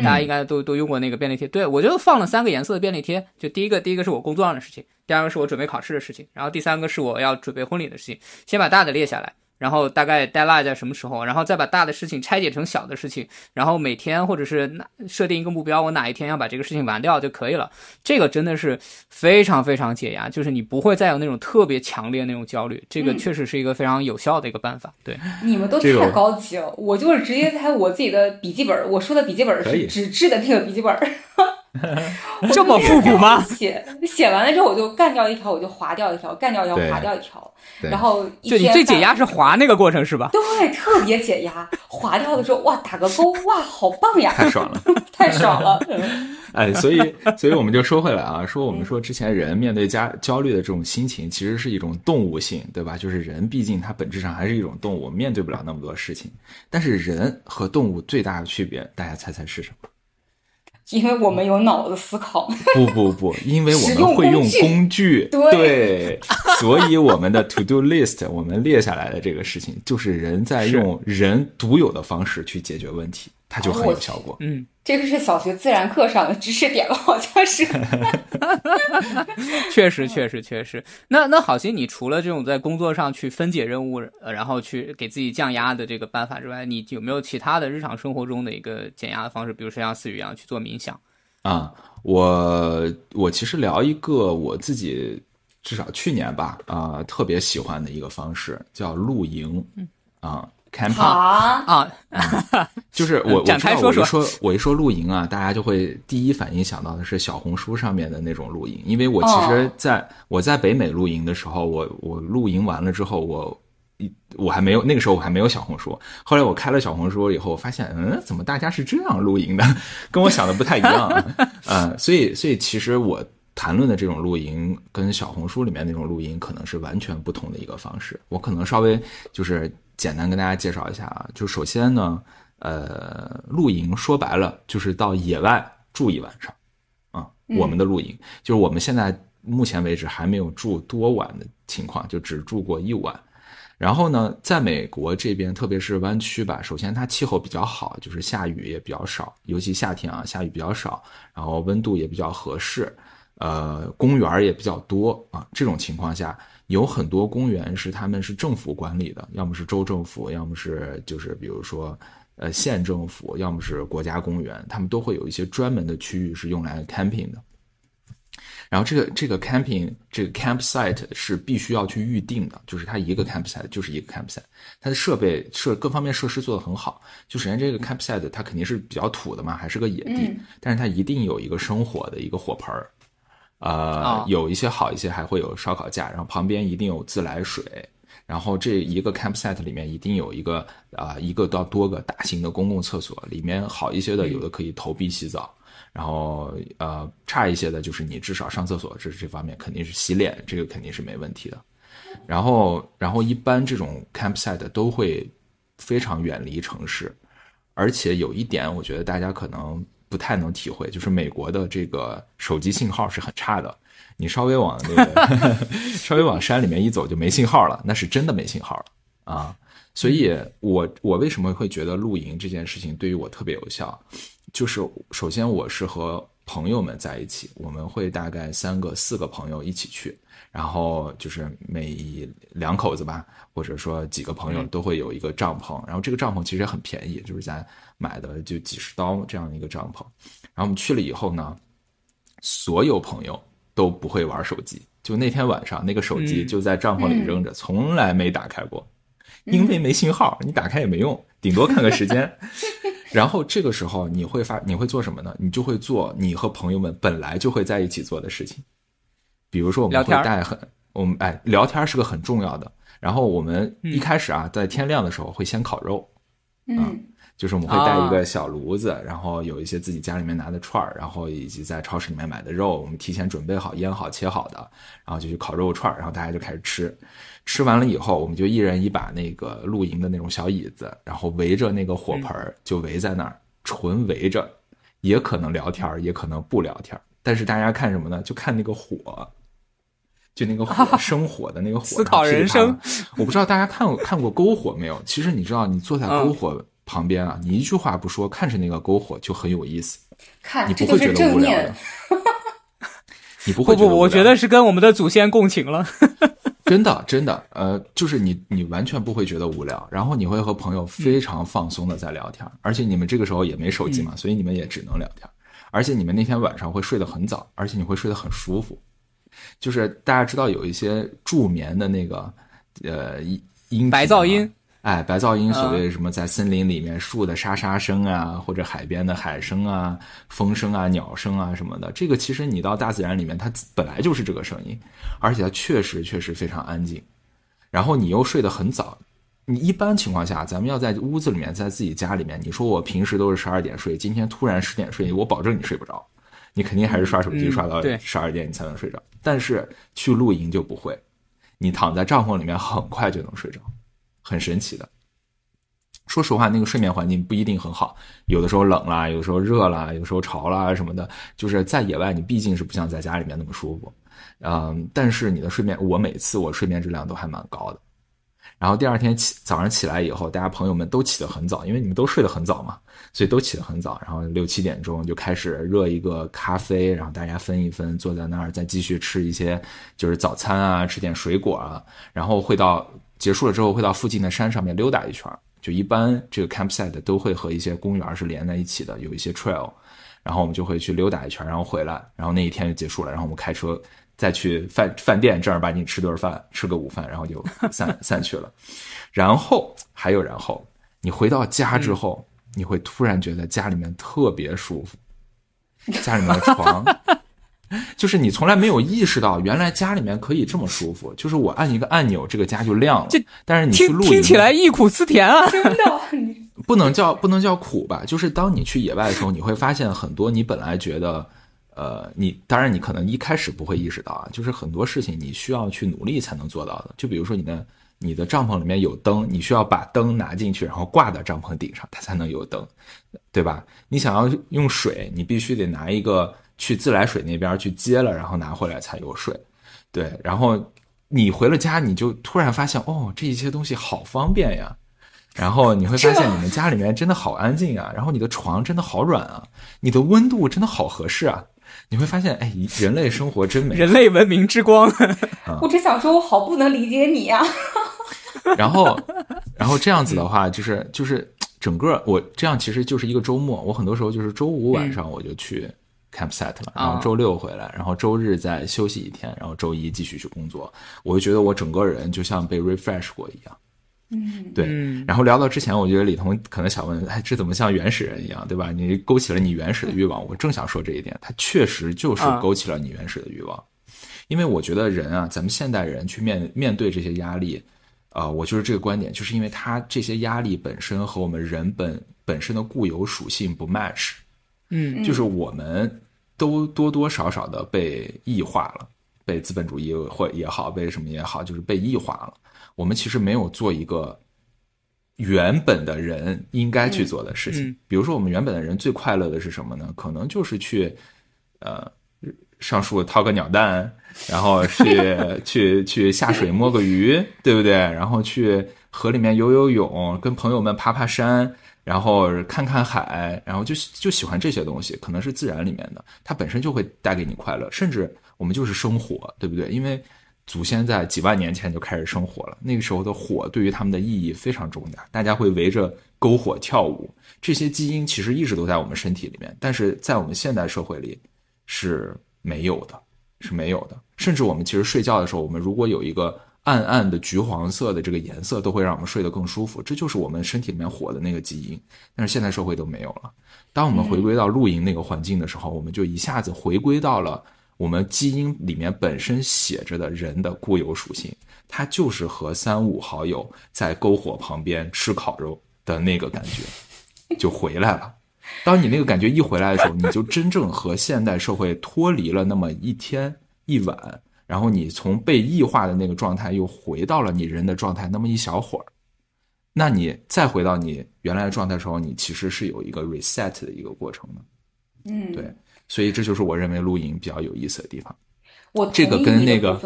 大家应该都都用过那个便利贴。对我就放了三个颜色的便利贴，就第一个第一个是我工作上的事情，第二个是我准备考试的事情，然后第三个是我要准备婚礼的事情。先把大的列下来。然后大概 deadline 在什么时候？然后再把大的事情拆解成小的事情，然后每天或者是设定一个目标，我哪一天要把这个事情完掉就可以了。这个真的是非常非常解压，就是你不会再有那种特别强烈那种焦虑。这个确实是一个非常有效的一个办法。对，你们都太高级了，我就是直接在我自己的笔记本，我说的笔记本是纸质的那个笔记本。这么复古吗？写写完了之后，我就干掉一条，我就划掉一条，干掉一条，划掉一条。然后就你最解压是划那个过程是吧？对，特别解压。划掉的时候，哇，打个勾，哇，好棒呀！太爽了，太爽了。哎，所以，所以我们就说回来啊，说我们说之前人面对加焦虑的这种心情，其实是一种动物性，对吧？就是人毕竟它本质上还是一种动物，面对不了那么多事情。但是人和动物最大的区别，大家猜猜是什么？因为我们有脑子思考，不不不，因为我们会用工具，对，所以我们的 to do list，我们列下来的这个事情，就是人在用人独有的方式去解决问题。它就很有效果。嗯，这个是小学自然课上的知识点了，好像是。确实，确实，确实。那那好心，你除了这种在工作上去分解任务，呃，然后去给自己降压的这个办法之外，你有没有其他的日常生活中的一个减压的方式？比如说像思雨一样去做冥想？啊，我我其实聊一个我自己至少去年吧啊特别喜欢的一个方式，叫露营。啊。Camping 啊，就是我我知道我一说。我一说露营啊，大家就会第一反应想到的是小红书上面的那种露营，因为我其实在我在北美露营的时候，我我露营完了之后，我我还没有那个时候我还没有小红书，后来我开了小红书以后，我发现嗯，怎么大家是这样露营的，跟我想的不太一样啊，所以所以其实我谈论的这种露营跟小红书里面那种露营可能是完全不同的一个方式，我可能稍微就是。简单跟大家介绍一下啊，就首先呢，呃，露营说白了就是到野外住一晚上，啊，我们的露营就是我们现在目前为止还没有住多晚的情况，就只住过一晚。然后呢，在美国这边，特别是湾区吧，首先它气候比较好，就是下雨也比较少，尤其夏天啊，下雨比较少，然后温度也比较合适，呃，公园也比较多啊，这种情况下。有很多公园是他们是政府管理的，要么是州政府，要么是就是比如说，呃县政府，要么是国家公园，他们都会有一些专门的区域是用来 camping 的。然后这个这个 camping 这个 campsite 是必须要去预定的，就是它一个 campsite 就是一个 campsite，它的设备设各方面设施做得很好。就首先这个 campsite 它肯定是比较土的嘛，还是个野地，但是它一定有一个生火的一个火盆儿。呃，有一些好一些，还会有烧烤架，然后旁边一定有自来水，然后这一个 campsite 里面一定有一个啊一个到多个大型的公共厕所，里面好一些的有的可以投币洗澡，然后呃差一些的就是你至少上厕所这这方面肯定是洗脸，这个肯定是没问题的。然后然后一般这种 campsite 都会非常远离城市，而且有一点我觉得大家可能不太能体会，就是美国的这个手机信号是很差的，你稍微往那个 稍微往山里面一走就没信号了，那是真的没信号啊。所以，我我为什么会觉得露营这件事情对于我特别有效？就是首先我是和朋友们在一起，我们会大概三个四个朋友一起去，然后就是每两口子吧，或者说几个朋友都会有一个帐篷，然后这个帐篷其实也很便宜，就是咱买的就几十刀这样的一个帐篷。然后我们去了以后呢，所有朋友都不会玩手机，就那天晚上那个手机就在帐篷里扔着，从来没打开过。因为没信号，你打开也没用，顶多看个时间。然后这个时候你会发，你会做什么呢？你就会做你和朋友们本来就会在一起做的事情。比如说我们会带很，我们哎聊天是个很重要的。然后我们一开始啊，在天亮的时候会先烤肉，嗯，就是我们会带一个小炉子，然后有一些自己家里面拿的串儿，然后以及在超市里面买的肉，我们提前准备好、腌好、切好的，然后就去烤肉串儿，然后大家就开始吃。吃完了以后，我们就一人一把那个露营的那种小椅子，然后围着那个火盆儿，就围在那儿，纯围着，也可能聊天儿也可能不聊天儿但是大家看什么呢？就看那个火，就那个火生火的那个火。思考人生。我不知道大家看过看过篝火没有？其实你知道，你坐在篝火旁边啊，你一句话不说，看着那个篝火就很有意思。看，你不会觉得无聊的。你不会不不，我觉得是跟我们的祖先共情了。真的，真的，呃，就是你，你完全不会觉得无聊，然后你会和朋友非常放松的在聊天，而且你们这个时候也没手机嘛，所以你们也只能聊天，而且你们那天晚上会睡得很早，而且你会睡得很舒服，就是大家知道有一些助眠的那个，呃，音白噪音。哎，白噪音，所谓什么在森林里面树的沙沙声啊，或者海边的海声啊、风声啊、鸟声啊什么的，这个其实你到大自然里面，它本来就是这个声音，而且它确实确实非常安静。然后你又睡得很早，你一般情况下，咱们要在屋子里面，在自己家里面，你说我平时都是十二点睡，今天突然十点睡，我保证你睡不着，你肯定还是刷手机刷到十二点你才能睡着。但是去露营就不会，你躺在帐篷里面很快就能睡着。很神奇的，说实话，那个睡眠环境不一定很好，有的时候冷啦，有的时候热啦，有时候潮啦什么的，就是在野外，你毕竟是不像在家里面那么舒服，嗯，但是你的睡眠，我每次我睡眠质量都还蛮高的。然后第二天起早上起来以后，大家朋友们都起得很早，因为你们都睡得很早嘛，所以都起得很早。然后六七点钟就开始热一个咖啡，然后大家分一分，坐在那儿再继续吃一些就是早餐啊，吃点水果啊，然后会到。结束了之后会到附近的山上面溜达一圈就一般这个 campsite 都会和一些公园是连在一起的，有一些 trail，然后我们就会去溜达一圈然后回来，然后那一天就结束了，然后我们开车再去饭饭店正儿八经吃顿饭，吃个午饭，然后就散 散去了。然后还有然后，你回到家之后，你会突然觉得家里面特别舒服，家里面的床。就是你从来没有意识到，原来家里面可以这么舒服。就是我按一个按钮，这个家就亮了。但是你去露营，听起来忆苦思甜啊！真的，不能叫不能叫苦吧？就是当你去野外的时候，你会发现很多你本来觉得，呃，你当然你可能一开始不会意识到啊，就是很多事情你需要去努力才能做到的。就比如说你的你的帐篷里面有灯，你需要把灯拿进去，然后挂到帐篷顶上，它才能有灯，对吧？你想要用水，你必须得拿一个。去自来水那边去接了，然后拿回来才有水。对，然后你回了家，你就突然发现，哦，这些东西好方便呀。然后你会发现，你们家里面真的好安静啊。然后你的床真的好软啊，你的温度真的好合适啊。你会发现，哎，人类生活真美，人类文明之光。我只想说，我好不能理解你呀。然后，然后这样子的话，就是就是整个我这样其实就是一个周末。我很多时候就是周五晚上我就去。campsite 了，然后周六回来，然后周日再休息一天，然后周一继续去工作。我就觉得我整个人就像被 refresh 过一样。嗯，对。然后聊到之前，我觉得李彤可能想问，哎，这怎么像原始人一样，对吧？你勾起了你原始的欲望。我正想说这一点，它确实就是勾起了你原始的欲望。因为我觉得人啊，咱们现代人去面面对这些压力，啊，我就是这个观点，就是因为他这些压力本身和我们人本本身的固有属性不 match。嗯，就是我们都多多少少的被异化了，被资本主义或也好，被什么也好，就是被异化了。我们其实没有做一个原本的人应该去做的事情。比如说，我们原本的人最快乐的是什么呢？可能就是去，呃，上树掏个鸟蛋，然后去 去去下水摸个鱼，对不对？然后去河里面游游泳，跟朋友们爬爬山，然后看看海，然后就就喜欢这些东西。可能是自然里面的，它本身就会带给你快乐。甚至我们就是生活，对不对？因为祖先在几万年前就开始生火了，那个时候的火对于他们的意义非常重大，大家会围着篝火跳舞。这些基因其实一直都在我们身体里面，但是在我们现代社会里是没有的，是没有的。甚至我们其实睡觉的时候，我们如果有一个暗暗的橘黄色的这个颜色，都会让我们睡得更舒服。这就是我们身体里面火的那个基因，但是现代社会都没有了。当我们回归到露营那个环境的时候，我们就一下子回归到了。我们基因里面本身写着的人的固有属性，它就是和三五好友在篝火旁边吃烤肉的那个感觉，就回来了。当你那个感觉一回来的时候，你就真正和现代社会脱离了那么一天一晚，然后你从被异化的那个状态又回到了你人的状态那么一小会儿，那你再回到你原来的状态的时候，你其实是有一个 reset 的一个过程的。嗯，对。所以这就是我认为露营比较有意思的地方。我这个跟那个，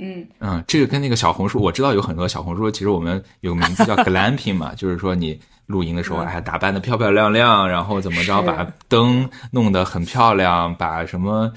嗯嗯，这个跟那个小红书，我知道有很多小红书，其实我们有名字叫 glamping 嘛，就是说你露营的时候哎打扮的漂漂亮亮，然后怎么着把灯弄得很漂亮，把什么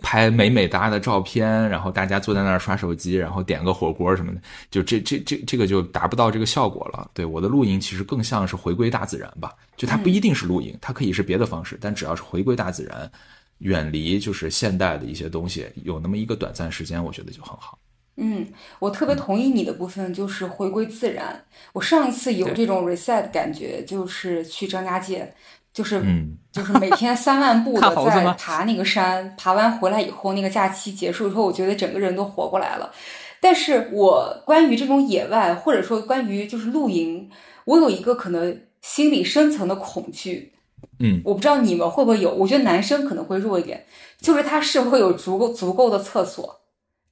拍美美哒的照片，然后大家坐在那儿刷手机，然后点个火锅什么的，就这这这这个就达不到这个效果了。对我的露营其实更像是回归大自然吧，就它不一定是露营，它可以是别的方式，但只要是回归大自然。远离就是现代的一些东西，有那么一个短暂时间，我觉得就很好。嗯，我特别同意你的部分，就是回归自然。我上一次有这种 reset 感觉，就是去张家界，就是就是每天三万步的在 爬那个山，爬完回来以后，那个假期结束以后，我觉得整个人都活过来了。但是我关于这种野外，或者说关于就是露营，我有一个可能心理深层的恐惧。嗯，我不知道你们会不会有，我觉得男生可能会弱一点，就是他是否有足够足够的厕所，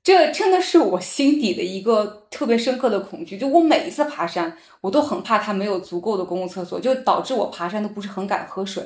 这真的是我心底的一个特别深刻的恐惧。就我每一次爬山，我都很怕他没有足够的公共厕所，就导致我爬山都不是很敢喝水。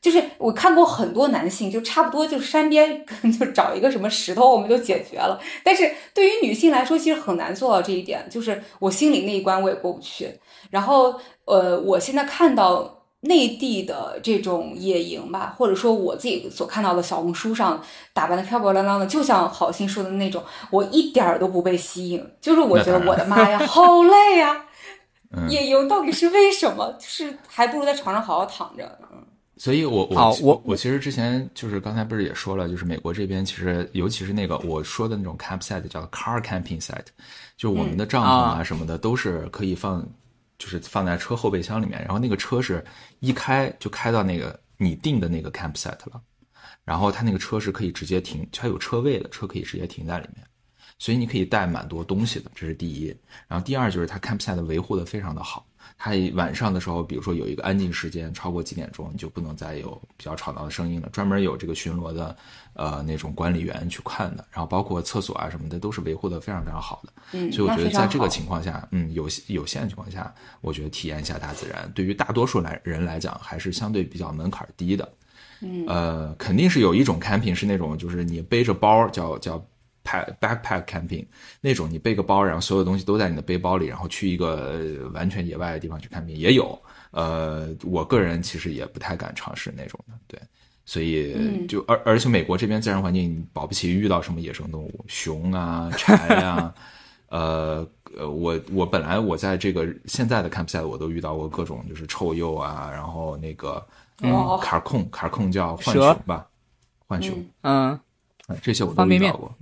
就是我看过很多男性，就差不多就山边 就找一个什么石头，我们就解决了。但是对于女性来说，其实很难做到这一点，就是我心里那一关我也过不去。然后，呃，我现在看到。内地的这种野营吧，或者说我自己所看到的小红书上打扮的漂漂亮亮的，就像好心说的那种，我一点儿都不被吸引。就是我觉得我的妈呀，好累呀！野营到底是为什么？就是还不如在床上好好躺着。嗯，所以我我我我其实之前就是刚才不是也说了，就是美国这边其实尤其是那个我说的那种 campsite 叫 car camping site，就我们的帐篷啊什么的都是可以放。就是放在车后备箱里面，然后那个车是一开就开到那个你定的那个 campsite 了，然后它那个车是可以直接停，它有车位的，车可以直接停在里面，所以你可以带蛮多东西的，这是第一。然后第二就是它 campsite 维护的非常的好。它晚上的时候，比如说有一个安静时间，超过几点钟，你就不能再有比较吵闹的声音了。专门有这个巡逻的，呃，那种管理员去看的。然后包括厕所啊什么的，都是维护的非常非常好的。嗯，所以我觉得在这个情况下，嗯，有有限的情况下，我觉得体验一下大自然，对于大多数来人来讲，还是相对比较门槛低的。嗯，呃，肯定是有一种 camping 是那种，就是你背着包，叫叫。Backpack camping 那种，你背个包，然后所有东西都在你的背包里，然后去一个完全野外的地方去看病也有。呃，我个人其实也不太敢尝试那种的，对。所以就而而且美国这边自然环境保不齐遇到什么野生动物，熊啊、豺啊，呃呃，我我本来我在这个现在的 campsite 我都遇到过各种就是臭鼬啊，然后那个嗯卡控卡控叫浣熊吧，浣熊，嗯，这些我都遇到过。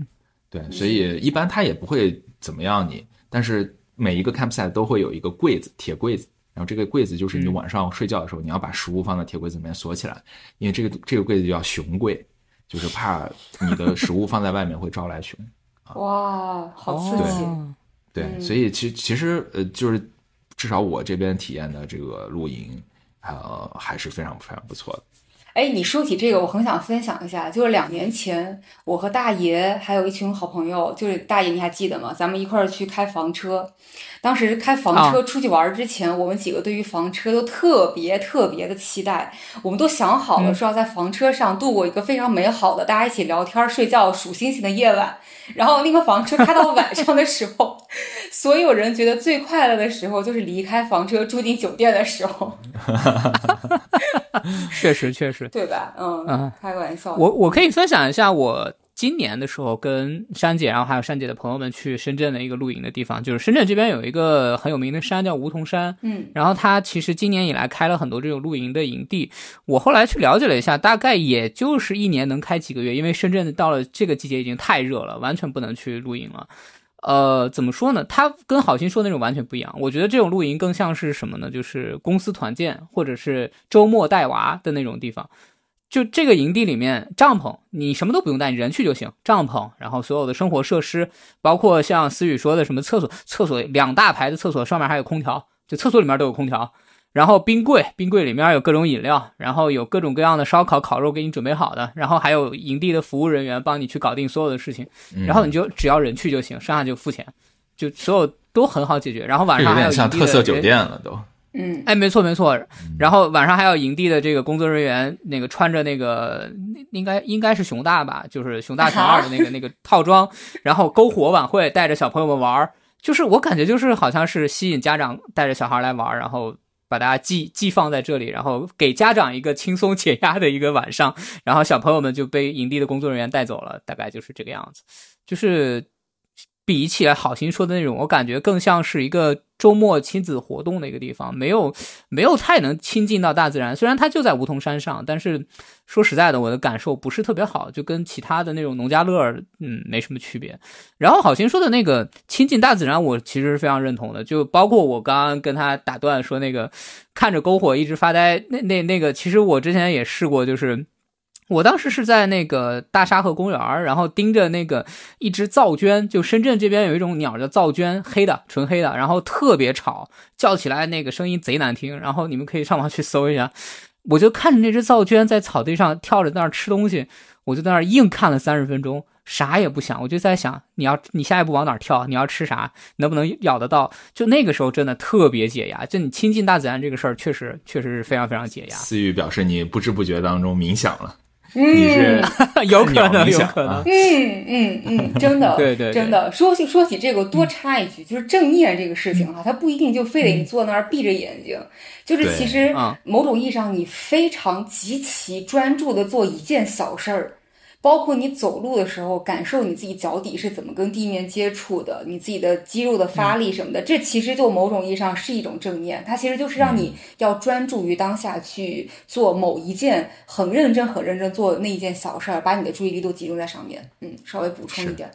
对，所以一般他也不会怎么样你，但是每一个 campsite 都会有一个柜子，铁柜子，然后这个柜子就是你晚上睡觉的时候，你要把食物放在铁柜子里面锁起来，因为这个这个柜子叫熊柜，就是怕你的食物放在外面会招来熊。哇，好刺激！对，所以其其实呃，就是至少我这边体验的这个露营，呃，还是非常非常不错的。哎，你说起这个，我很想分享一下，就是两年前，我和大爷还有一群好朋友，就是大爷，你还记得吗？咱们一块儿去开房车。当时开房车出去玩之前，我们几个对于房车都特别特别的期待，我们都想好了，说要在房车上度过一个非常美好的大家一起聊天、睡觉、数星星的夜晚。然后那个房车开到晚上的时候，所有人觉得最快乐的时候就是离开房车住进酒店的时候。确实，确实，对吧？嗯嗯，开个玩笑。我我可以分享一下我。今年的时候，跟珊姐，然后还有珊姐的朋友们去深圳的一个露营的地方，就是深圳这边有一个很有名的山叫梧桐山，嗯，然后它其实今年以来开了很多这种露营的营地。我后来去了解了一下，大概也就是一年能开几个月，因为深圳到了这个季节已经太热了，完全不能去露营了。呃，怎么说呢？它跟好心说那种完全不一样。我觉得这种露营更像是什么呢？就是公司团建或者是周末带娃的那种地方。就这个营地里面，帐篷你什么都不用带，你人去就行。帐篷，然后所有的生活设施，包括像思雨说的什么厕所，厕所两大排的厕所上面还有空调，就厕所里面都有空调。然后冰柜，冰柜里面有各种饮料，然后有各种各样的烧烤、烤肉给你准备好的，然后还有营地的服务人员帮你去搞定所有的事情。然后你就只要人去就行，剩下就付钱，就所有都很好解决。然后晚上还有像特色酒店了都。嗯，哎，没错没错，然后晚上还有营地的这个工作人员，那个穿着那个应该应该是熊大吧，就是熊大熊二的那个那个套装，然后篝火晚会带着小朋友们玩儿，就是我感觉就是好像是吸引家长带着小孩来玩儿，然后把大家寄寄放在这里，然后给家长一个轻松解压的一个晚上，然后小朋友们就被营地的工作人员带走了，大概就是这个样子，就是。比起来，好心说的那种，我感觉更像是一个周末亲子活动的一个地方，没有没有太能亲近到大自然。虽然它就在梧桐山上，但是说实在的，我的感受不是特别好，就跟其他的那种农家乐，嗯，没什么区别。然后好心说的那个亲近大自然，我其实是非常认同的，就包括我刚刚跟他打断说那个看着篝火一直发呆，那那那个，其实我之前也试过，就是。我当时是在那个大沙河公园然后盯着那个一只噪鹃，就深圳这边有一种鸟叫噪鹃，黑的，纯黑的，然后特别吵，叫起来那个声音贼难听。然后你们可以上网去搜一下，我就看着那只噪鹃在草地上跳着，在那吃东西，我就在那硬看了三十分钟，啥也不想，我就在想，你要你下一步往哪儿跳？你要吃啥？能不能咬得到？就那个时候真的特别解压，就你亲近大自然这个事儿，确实确实是非常非常解压。思雨表示你不知不觉当中冥想了。你是有可能，有可能，嗯嗯嗯，真的，对对，真的。说起说起这个，多插一句，就是正念这个事情哈，它不一定就非得你坐那儿闭着眼睛，就是其实某种意义上，你非常极其专注的做一件小事儿。包括你走路的时候，感受你自己脚底是怎么跟地面接触的，你自己的肌肉的发力什么的，这其实就某种意义上是一种正念。它其实就是让你要专注于当下去做某一件很认真、很认真做那一件小事儿，把你的注意力都集中在上面。嗯，稍微补充一点。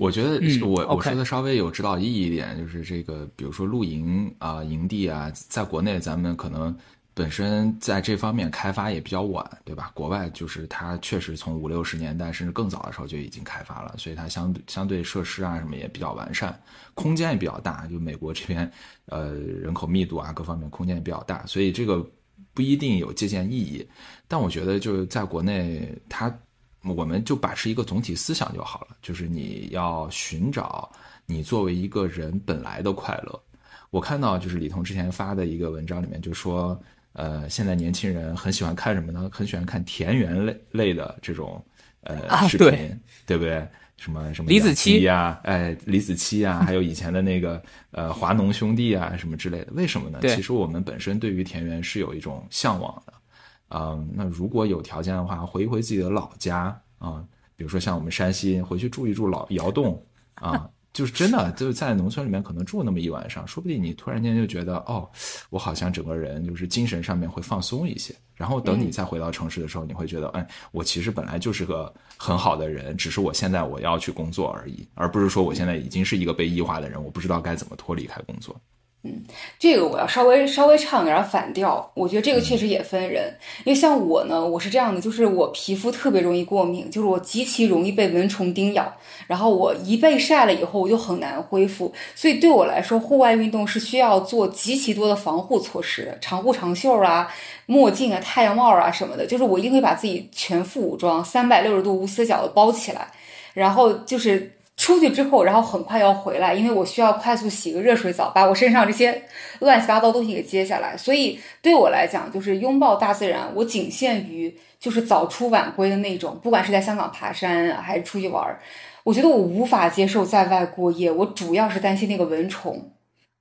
我觉得我我说的稍微有指导意义一点，就是这个，比如说露营啊、营地啊，在国内咱们可能。本身在这方面开发也比较晚，对吧？国外就是它确实从五六十年代甚至更早的时候就已经开发了，所以它相对相对设施啊什么也比较完善，空间也比较大。就美国这边，呃，人口密度啊各方面空间也比较大，所以这个不一定有借鉴意义。但我觉得就是在国内，它我们就把持一个总体思想就好了，就是你要寻找你作为一个人本来的快乐。我看到就是李彤之前发的一个文章里面就说。呃，现在年轻人很喜欢看什么呢？很喜欢看田园类类的这种呃视频，对不对？什么什么李子柒呀，哎，李子柒呀，还有以前的那个呃华农兄弟啊，什么之类的。为什么呢？其实我们本身对于田园是有一种向往的。嗯，那如果有条件的话，回一回自己的老家啊，比如说像我们山西，回去住一住老窑洞啊。就是真的，就是在农村里面可能住那么一晚上，说不定你突然间就觉得，哦，我好像整个人就是精神上面会放松一些。然后等你再回到城市的时候，你会觉得，哎，我其实本来就是个很好的人，只是我现在我要去工作而已，而不是说我现在已经是一个被异化的人，我不知道该怎么脱离开工作。嗯，这个我要稍微稍微唱点反调，我觉得这个确实也分人，因为像我呢，我是这样的，就是我皮肤特别容易过敏，就是我极其容易被蚊虫叮咬，然后我一被晒了以后，我就很难恢复，所以对我来说，户外运动是需要做极其多的防护措施，长裤长袖啊、墨镜啊、太阳帽啊什么的，就是我一定会把自己全副武装、三百六十度无死角的包起来，然后就是。出去之后，然后很快要回来，因为我需要快速洗个热水澡，把我身上这些 乱七八糟东西给揭下来。所以对我来讲，就是拥抱大自然，我仅限于就是早出晚归的那种。不管是在香港爬山还是出去玩儿，我觉得我无法接受在外过夜。我主要是担心那个蚊虫，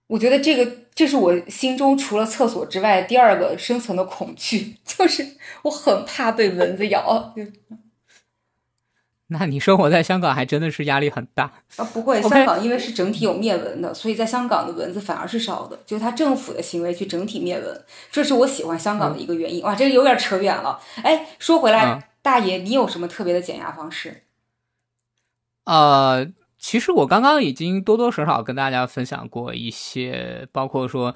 我觉得这个这是我心中除了厕所之外第二个深层的恐惧，就是我很怕被蚊子咬。那你生活在香港还真的是压力很大啊！不会，香港因为是整体有灭蚊的，所以在香港的蚊子反而是少的，就是它政府的行为去整体灭蚊，这是我喜欢香港的一个原因。哇，这个有点扯远了。哎，说回来，大爷，你有什么特别的减压方式？呃，其实我刚刚已经多多少少跟大家分享过一些，包括说。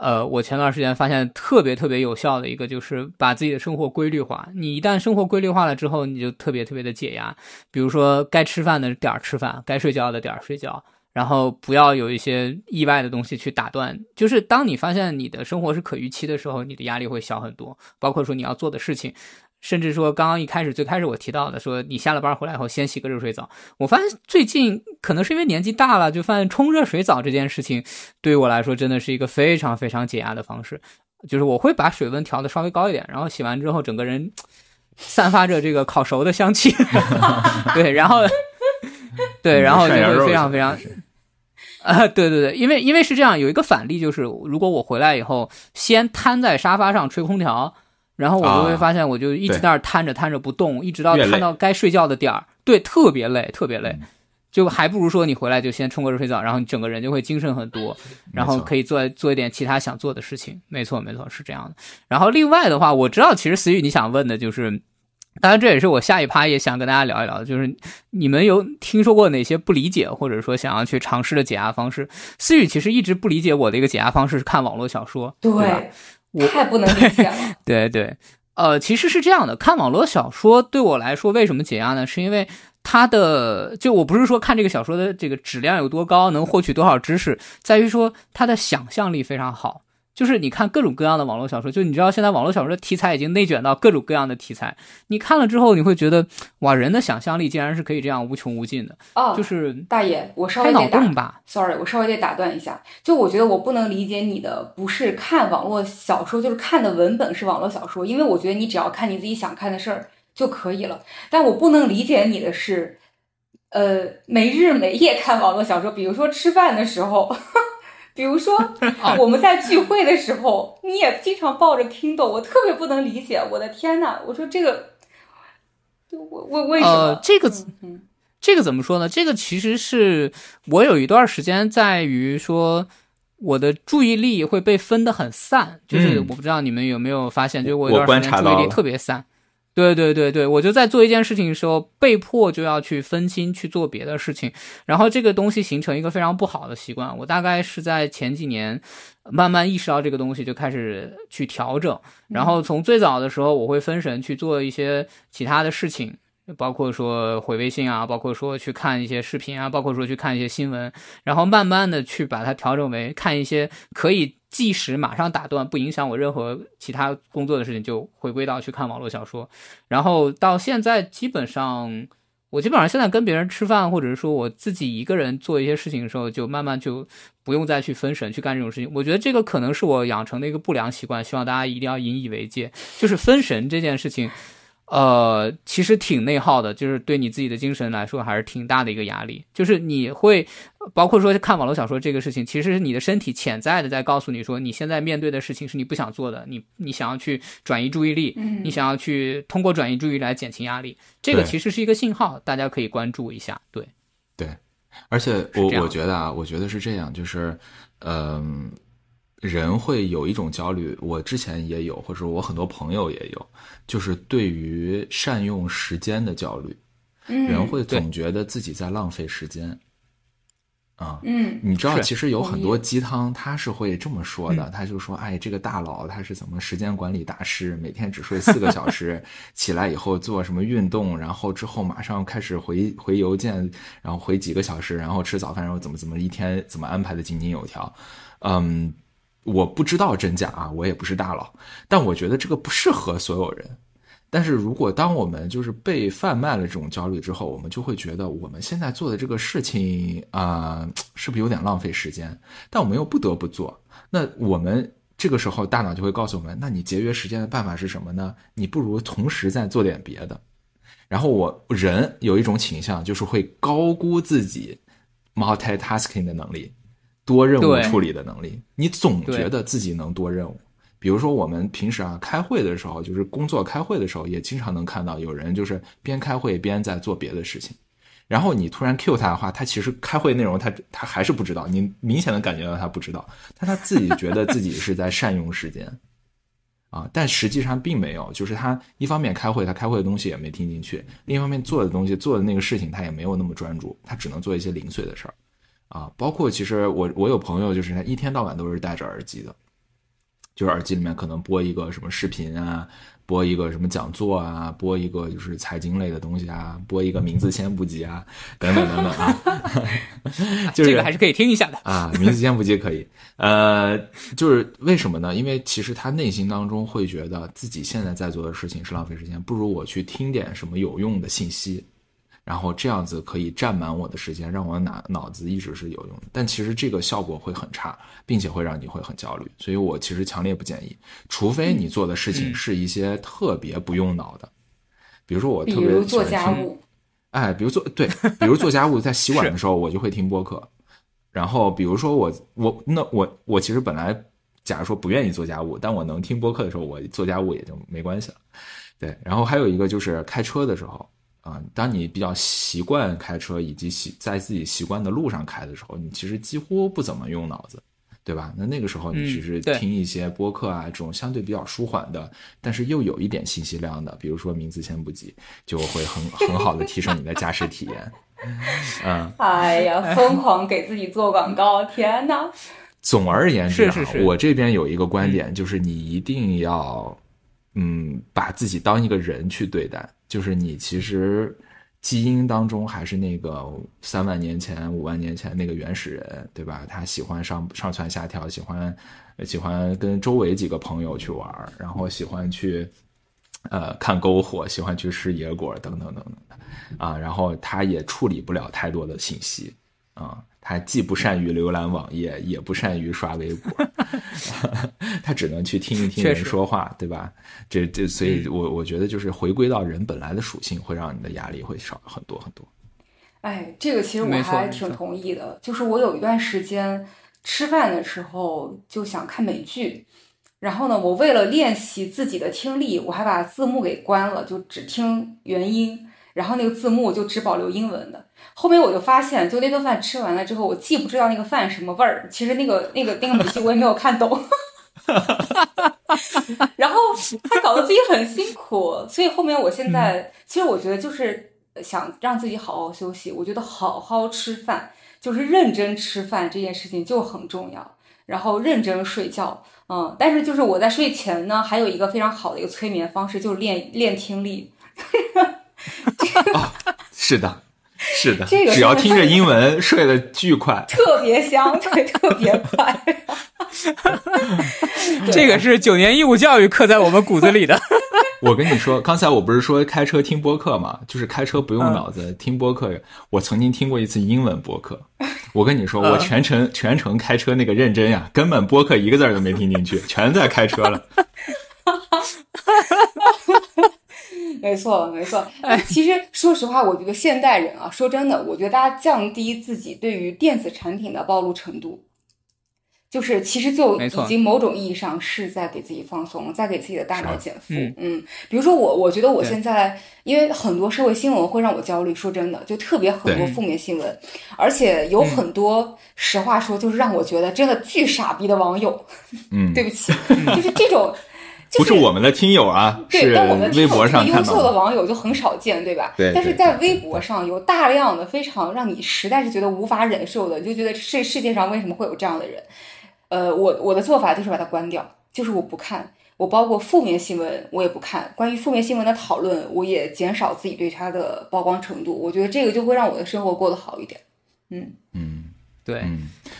呃，我前段时间发现特别特别有效的一个，就是把自己的生活规律化。你一旦生活规律化了之后，你就特别特别的解压。比如说，该吃饭的点儿吃饭，该睡觉的点儿睡觉，然后不要有一些意外的东西去打断。就是当你发现你的生活是可预期的时候，你的压力会小很多。包括说你要做的事情。甚至说，刚刚一开始最开始我提到的，说你下了班回来以后先洗个热水澡。我发现最近可能是因为年纪大了，就发现冲热水澡这件事情对于我来说真的是一个非常非常解压的方式。就是我会把水温调的稍微高一点，然后洗完之后整个人散发着这个烤熟的香气。对，然后 对，然后就会非常非常 啊，对对对，因为因为是这样，有一个反例就是，如果我回来以后先瘫在沙发上吹空调。然后我就会发现，我就一直在那儿瘫着瘫着不动，一直到瘫到该睡觉的点儿，对，特别累，特别累，就还不如说你回来就先冲个热水澡，然后你整个人就会精神很多，然后可以做做一点其他想做的事情。没错，没错，是这样的。然后另外的话，我知道其实思雨你想问的就是，当然这也是我下一趴也想跟大家聊一聊，就是你们有听说过哪些不理解或者说想要去尝试的解压方式？思雨其实一直不理解我的一个解压方式是看网络小说，对。太不能理解了。对对，呃，其实是这样的，看网络小说对我来说为什么解压呢？是因为它的，就我不是说看这个小说的这个质量有多高，能获取多少知识，在于说它的想象力非常好。就是你看各种各样的网络小说，就你知道现在网络小说的题材已经内卷到各种各样的题材。你看了之后，你会觉得哇，人的想象力竟然是可以这样无穷无尽的。哦，就是大爷，我稍微脑洞吧。Sorry，我稍微得打断一下。就我觉得我不能理解你的不是看网络小说，就是看的文本是网络小说，因为我觉得你只要看你自己想看的事儿就可以了。但我不能理解你的是，呃，没日没夜看网络小说，比如说吃饭的时候。比如说，我们在聚会的时候，你也经常抱着 Kindle，我特别不能理解。我的天呐，我说这个，我我为什么？呃，这个，这个怎么说呢？这个其实是我有一段时间在于说，我的注意力会被分得很散，就是我不知道你们有没有发现，就是我有段时间注意力特别散。对对对对，我就在做一件事情的时候，被迫就要去分心去做别的事情，然后这个东西形成一个非常不好的习惯。我大概是在前几年慢慢意识到这个东西，就开始去调整。然后从最早的时候，我会分神去做一些其他的事情。包括说回微信啊，包括说去看一些视频啊，包括说去看一些新闻，然后慢慢的去把它调整为看一些可以即时马上打断，不影响我任何其他工作的事情，就回归到去看网络小说。然后到现在基本上，我基本上现在跟别人吃饭，或者是说我自己一个人做一些事情的时候，就慢慢就不用再去分神去干这种事情。我觉得这个可能是我养成的一个不良习惯，希望大家一定要引以为戒，就是分神这件事情。呃，其实挺内耗的，就是对你自己的精神来说还是挺大的一个压力。就是你会，包括说看网络小说这个事情，其实是你的身体潜在的在告诉你说，你现在面对的事情是你不想做的，你你想要去转移注意力，你想要去通过转移注意力来减轻压力，这个其实是一个信号，大家可以关注一下。对，对，而且我我觉得啊，我觉得是这样，就是，嗯。人会有一种焦虑，我之前也有，或者我很多朋友也有，就是对于善用时间的焦虑。人会总觉得自己在浪费时间。啊，嗯，你知道，其实有很多鸡汤，他是会这么说的，他就说，哎，这个大佬他是怎么时间管理大师，每天只睡四个小时，起来以后做什么运动，然后之后马上开始回回邮件，然后回几个小时，然后吃早饭，然后怎么怎么一天怎么安排的井井有条，嗯，我不知道真假啊，我也不是大佬，但我觉得这个不适合所有人。但是如果当我们就是被贩卖了这种焦虑之后，我们就会觉得我们现在做的这个事情啊、是不是有点浪费时间？但我们又不得不做。那我们这个时候大脑就会告诉我们：那你节约时间的办法是什么呢？你不如同时再做点别的。然后我人有一种倾向，就是会高估自己 multitasking 的能力，多任务处理的能力。你总觉得自己能多任务。比如说我们平时啊开会的时候，就是工作开会的时候，也经常能看到有人就是边开会边在做别的事情。然后你突然 cue 他的话，他其实开会内容他他还是不知道，你明显的感觉到他不知道，但他自己觉得自己是在善用时间，啊，但实际上并没有，就是他一方面开会，他开会的东西也没听进去，另一方面做的东西做的那个事情他也没有那么专注，他只能做一些零碎的事儿，啊，包括其实我我有朋友就是他一天到晚都是戴着耳机的，就是耳机里面可能播一个什么视频啊，播一个什么讲座啊，播一个就是财经类的东西啊，播一个名字先不急啊，等等等等啊，就是这个还是可以听一下的。啊，名字先不急可以。呃，就是为什么呢？因为其实他内心当中会觉得自己现在在做的事情是浪费时间，不如我去听点什么有用的信息，然后这样子可以占满我的时间，让我脑脑子一直是有用的。但其实这个效果会很差，并且会让你会很焦虑。所以我其实强烈不建议，除非你做的事情是一些特别不用脑的，比如说我特别做喜欢听家务，哎，比如做对，比如做家务，在洗碗的时候，我就会听播客。然后，比如说我我那我我其实本来假如说不愿意做家务，但我能听播客的时候，我做家务也就没关系了。对，然后还有一个就是开车的时候啊、当你比较习惯开车以及习在自己习惯的路上开的时候，你其实几乎不怎么用脑子。对吧？那那个时候你嗯只是听一些播客啊，这种相对比较舒缓的，但是又有一点信息量的，比如说名字先不急，就会很很好的提升你的驾驶体验。嗯，哎呀，疯狂给自己做广告，天哪！总而言之、啊，是是是我这边有一个观点，就是你一定要，嗯，把自己当一个人去对待，就是你其实基因当中还是那个三万年前、五万年前那个原始人，对吧？他喜欢上上蹿下跳，喜欢喜欢跟周围几个朋友去玩，然后喜欢去呃看篝火，喜欢去吃野果等等等等的啊，然后他也处理不了太多的信息啊。他既不善于浏览网页，也不善于刷微博，他只能去听一听人说话，对吧？这这，所以我我觉得就是回归到人本来的属性，会让你的压力会少很多很多。哎，这个其实我还挺同意的。就是我有一段时间吃饭的时候就想看美剧，然后呢，我为了练习自己的听力，我还把字幕给关了，就只听原音，然后那个字幕就只保留英文的。后面我就发现，就那顿饭吃完了之后，我既不知道那个饭什么味儿，其实那个那个那个美剧我也没有看懂。然后他搞得自己很辛苦，所以后面我现在、其实我觉得就是想让自己好好休息。我觉得好好吃饭，就是认真吃饭这件事情就很重要。然后认真睡觉，嗯，但是就是我在睡前呢，还有一个非常好的一个催眠方式，就是练练听力。是的，是的，这个只要听着英文，睡得巨快。特别香，对，特别快。对 这个是九年义务教育刻在我们骨子里的。我跟你说，刚才我不是说开车听播客嘛，就是开车不用嗯脑子、听播客。我曾经听过一次英文播客，我跟你说，嗯我全程全程开车那个认真呀，根本播客一个字儿都没听进去，全在开车了。没错，没错。其实说实话，我觉得现代人啊，说真的，我觉得大家降低自己对于电子产品的暴露程度，就是其实就已经某种意义上是在给自己放松，在给自己的大脑减负。嗯嗯，比如说我，我觉得我现在因为很多社会新闻会让我焦虑，说真的，就特别很多负面新闻，而且有很多实话说，就是让我觉得真的巨傻逼的网友。嗯，对不起，就是这种。不是我们的听友啊，对，但我们微博上优秀的网友就很少见，对吧？对。但是在微博上有大量的非常让你实在是觉得无法忍受的，你就觉得这世界上为什么会有这样的人？呃，我我的做法就是把它关掉，就是我不看，我包括负面新闻我也不看，关于负面新闻的讨论我也减少自己对它的曝光程度，我觉得这个就会让我的生活过得好一点。嗯嗯，对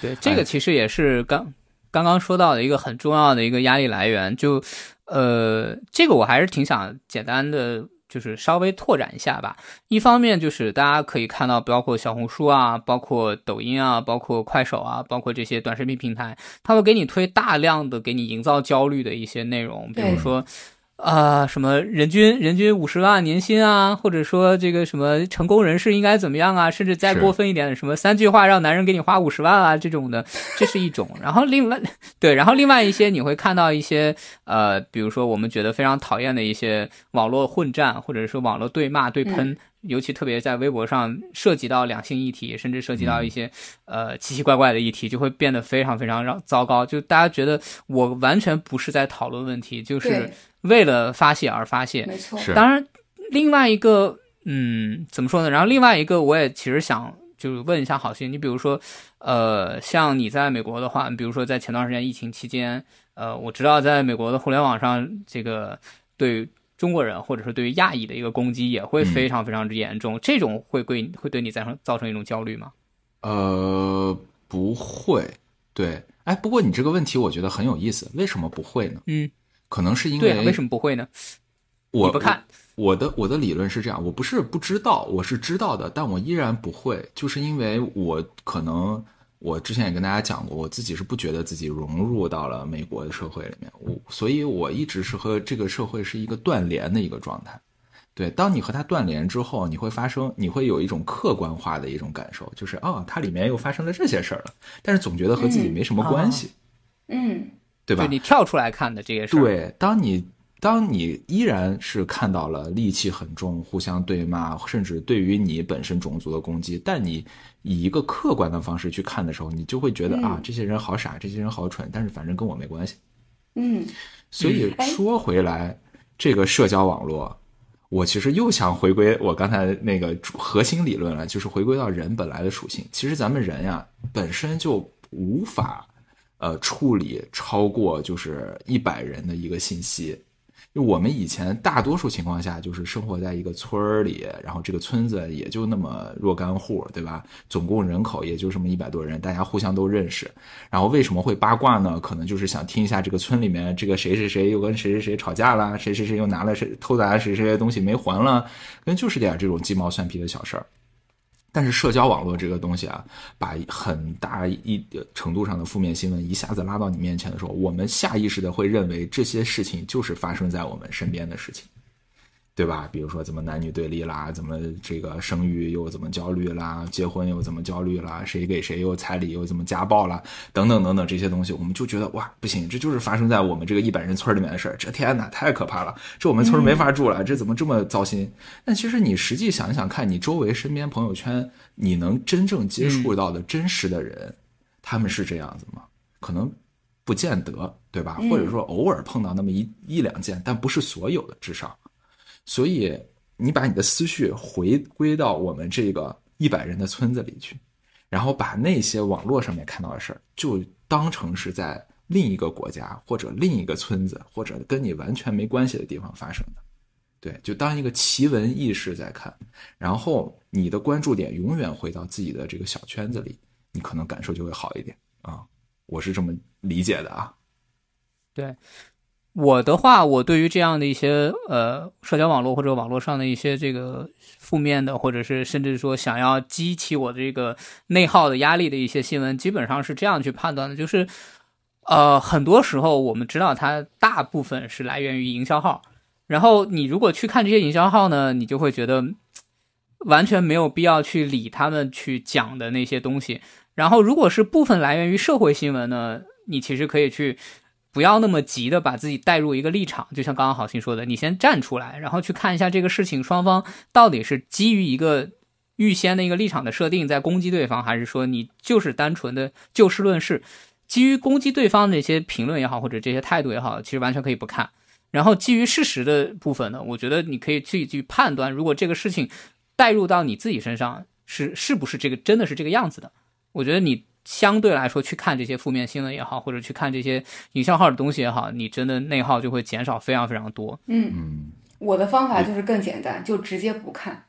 对，这个其实也是刚刚刚说到的一个很重要的一个压力来源，就呃，这个我还是挺想简单的。就是稍微拓展一下吧。一方面就是大家可以看到，包括小红书啊，包括抖音啊，包括快手啊，包括这些短视频平台，它会给你推大量的给你营造焦虑的一些内容，比如说。啊，什么人均人均五十万年薪啊，或者说这个什么成功人士应该怎么样啊，甚至再过分一点什么三句话让男人给你花五十万啊这种的，这是一种。然后另外对，然后另外一些你会看到一些呃，比如说我们觉得非常讨厌的一些网络混战，或者说网络对骂对喷，尤其特别在微博上涉及到两性议题，甚至涉及到一些呃奇奇怪怪的议题，就会变得非常非常让糟糕。就大家觉得我完全不是在讨论问题，就是。为了发泄而发泄，没错。当然，另外一个，嗯，怎么说呢？然后另外一个，我也其实想就是问一下好心，你比如说，呃，像你在美国的话，比如说在前段时间疫情期间，呃，我知道在美国的互联网上，这个对中国人或者说对于亚裔的一个攻击也会非常非常之严重，这种会对会对你造成造成一种焦虑吗？呃，不会。对，哎，不过你这个问题我觉得很有意思，为什么不会呢？嗯。可能是因为为什么不会呢？我不看我的我的理论是这样，我不是不知道，我是知道的，但我依然不会，就是因为我可能我之前也跟大家讲过，我自己是不觉得自己融入到了美国的社会里面，我所以我一直是和这个社会是一个断联的一个状态。对，当你和它断联之后，你会发生，你会有一种客观化的一种感受，就是哦，它里面又发生了这些事儿了，但是总觉得和自己没什么关系。嗯。对吧？你跳出来看的这些事儿。对，当你当你依然是看到了戾气很重、互相对骂，甚至对于你本身种族的攻击，但你以一个客观的方式去看的时候，你就会觉得啊，这些人好傻，这些人好蠢，但是反正跟我没关系。嗯。所以说回来，这个社交网络，我其实又想回归我刚才那个核心理论了，就是回归到人本来的属性。其实咱们人呀，本身就无法。呃，处理超过就是一百人的一个信息，就我们以前大多数情况下就是生活在一个村儿里，然后这个村子也就那么若干户，对吧？总共人口也就这么一百多人，大家互相都认识。然后为什么会八卦呢？可能就是想听一下这个村里面这个谁谁谁又跟谁谁谁吵架了，谁谁谁又拿了谁偷砸谁谁谁东西没还了，跟就是点这种鸡毛蒜皮的小事儿。但是社交网络这个东西啊，把很大一程度上的负面新闻一下子拉到你面前的时候，我们下意识的会认为这些事情就是发生在我们身边的事情。对吧？比如说怎么男女对立啦，怎么这个生育又怎么焦虑啦，结婚又怎么焦虑啦，谁给谁又彩礼又怎么家暴啦，等等等等这些东西，我们就觉得哇，不行，这就是发生在我们这个一百人村里面的事儿，这天哪，太可怕了，这我们村没法住了，这怎么这么糟心？但其实你实际想一想看，你周围身边朋友圈，你能真正接触到的真实的人，他们是这样子吗？可能不见得，对吧？或者说偶尔碰到那么一一两件，但不是所有的，至少。所以，你把你的思绪回归到我们这个一百人的村子里去，然后把那些网络上面看到的事儿，就当成是在另一个国家或者另一个村子或者跟你完全没关系的地方发生的，对，就当一个奇闻异事在看，然后你的关注点永远回到自己的这个小圈子里，你可能感受就会好一点。啊，我是这么理解的啊，对。我的话，我对于这样的一些呃社交网络或者网络上的一些这个负面的，或者是甚至说想要激起我这个内耗的压力的一些新闻，基本上是这样去判断的，就是呃很多时候我们知道它大部分是来源于营销号，然后你如果去看这些营销号呢，你就会觉得完全没有必要去理他们去讲的那些东西，然后如果是部分来源于社会新闻呢，你其实可以去。不要那么急的把自己带入一个立场，就像刚刚好心说的，你先站出来，然后去看一下这个事情双方到底是基于一个预先的一个立场的设定在攻击对方，还是说你就是单纯的就事论事，基于攻击对方那些评论也好，或者这些态度也好，其实完全可以不看。然后基于事实的部分呢，我觉得你可以去去判断，如果这个事情带入到你自己身上，是是不是这个真的是这个样子的？我觉得你相对来说去看这些负面新闻也好，或者去看这些营销号的东西也好，你真的内耗就会减少非常非常多。嗯，嗯，我的方法就是更简单，就直接不看。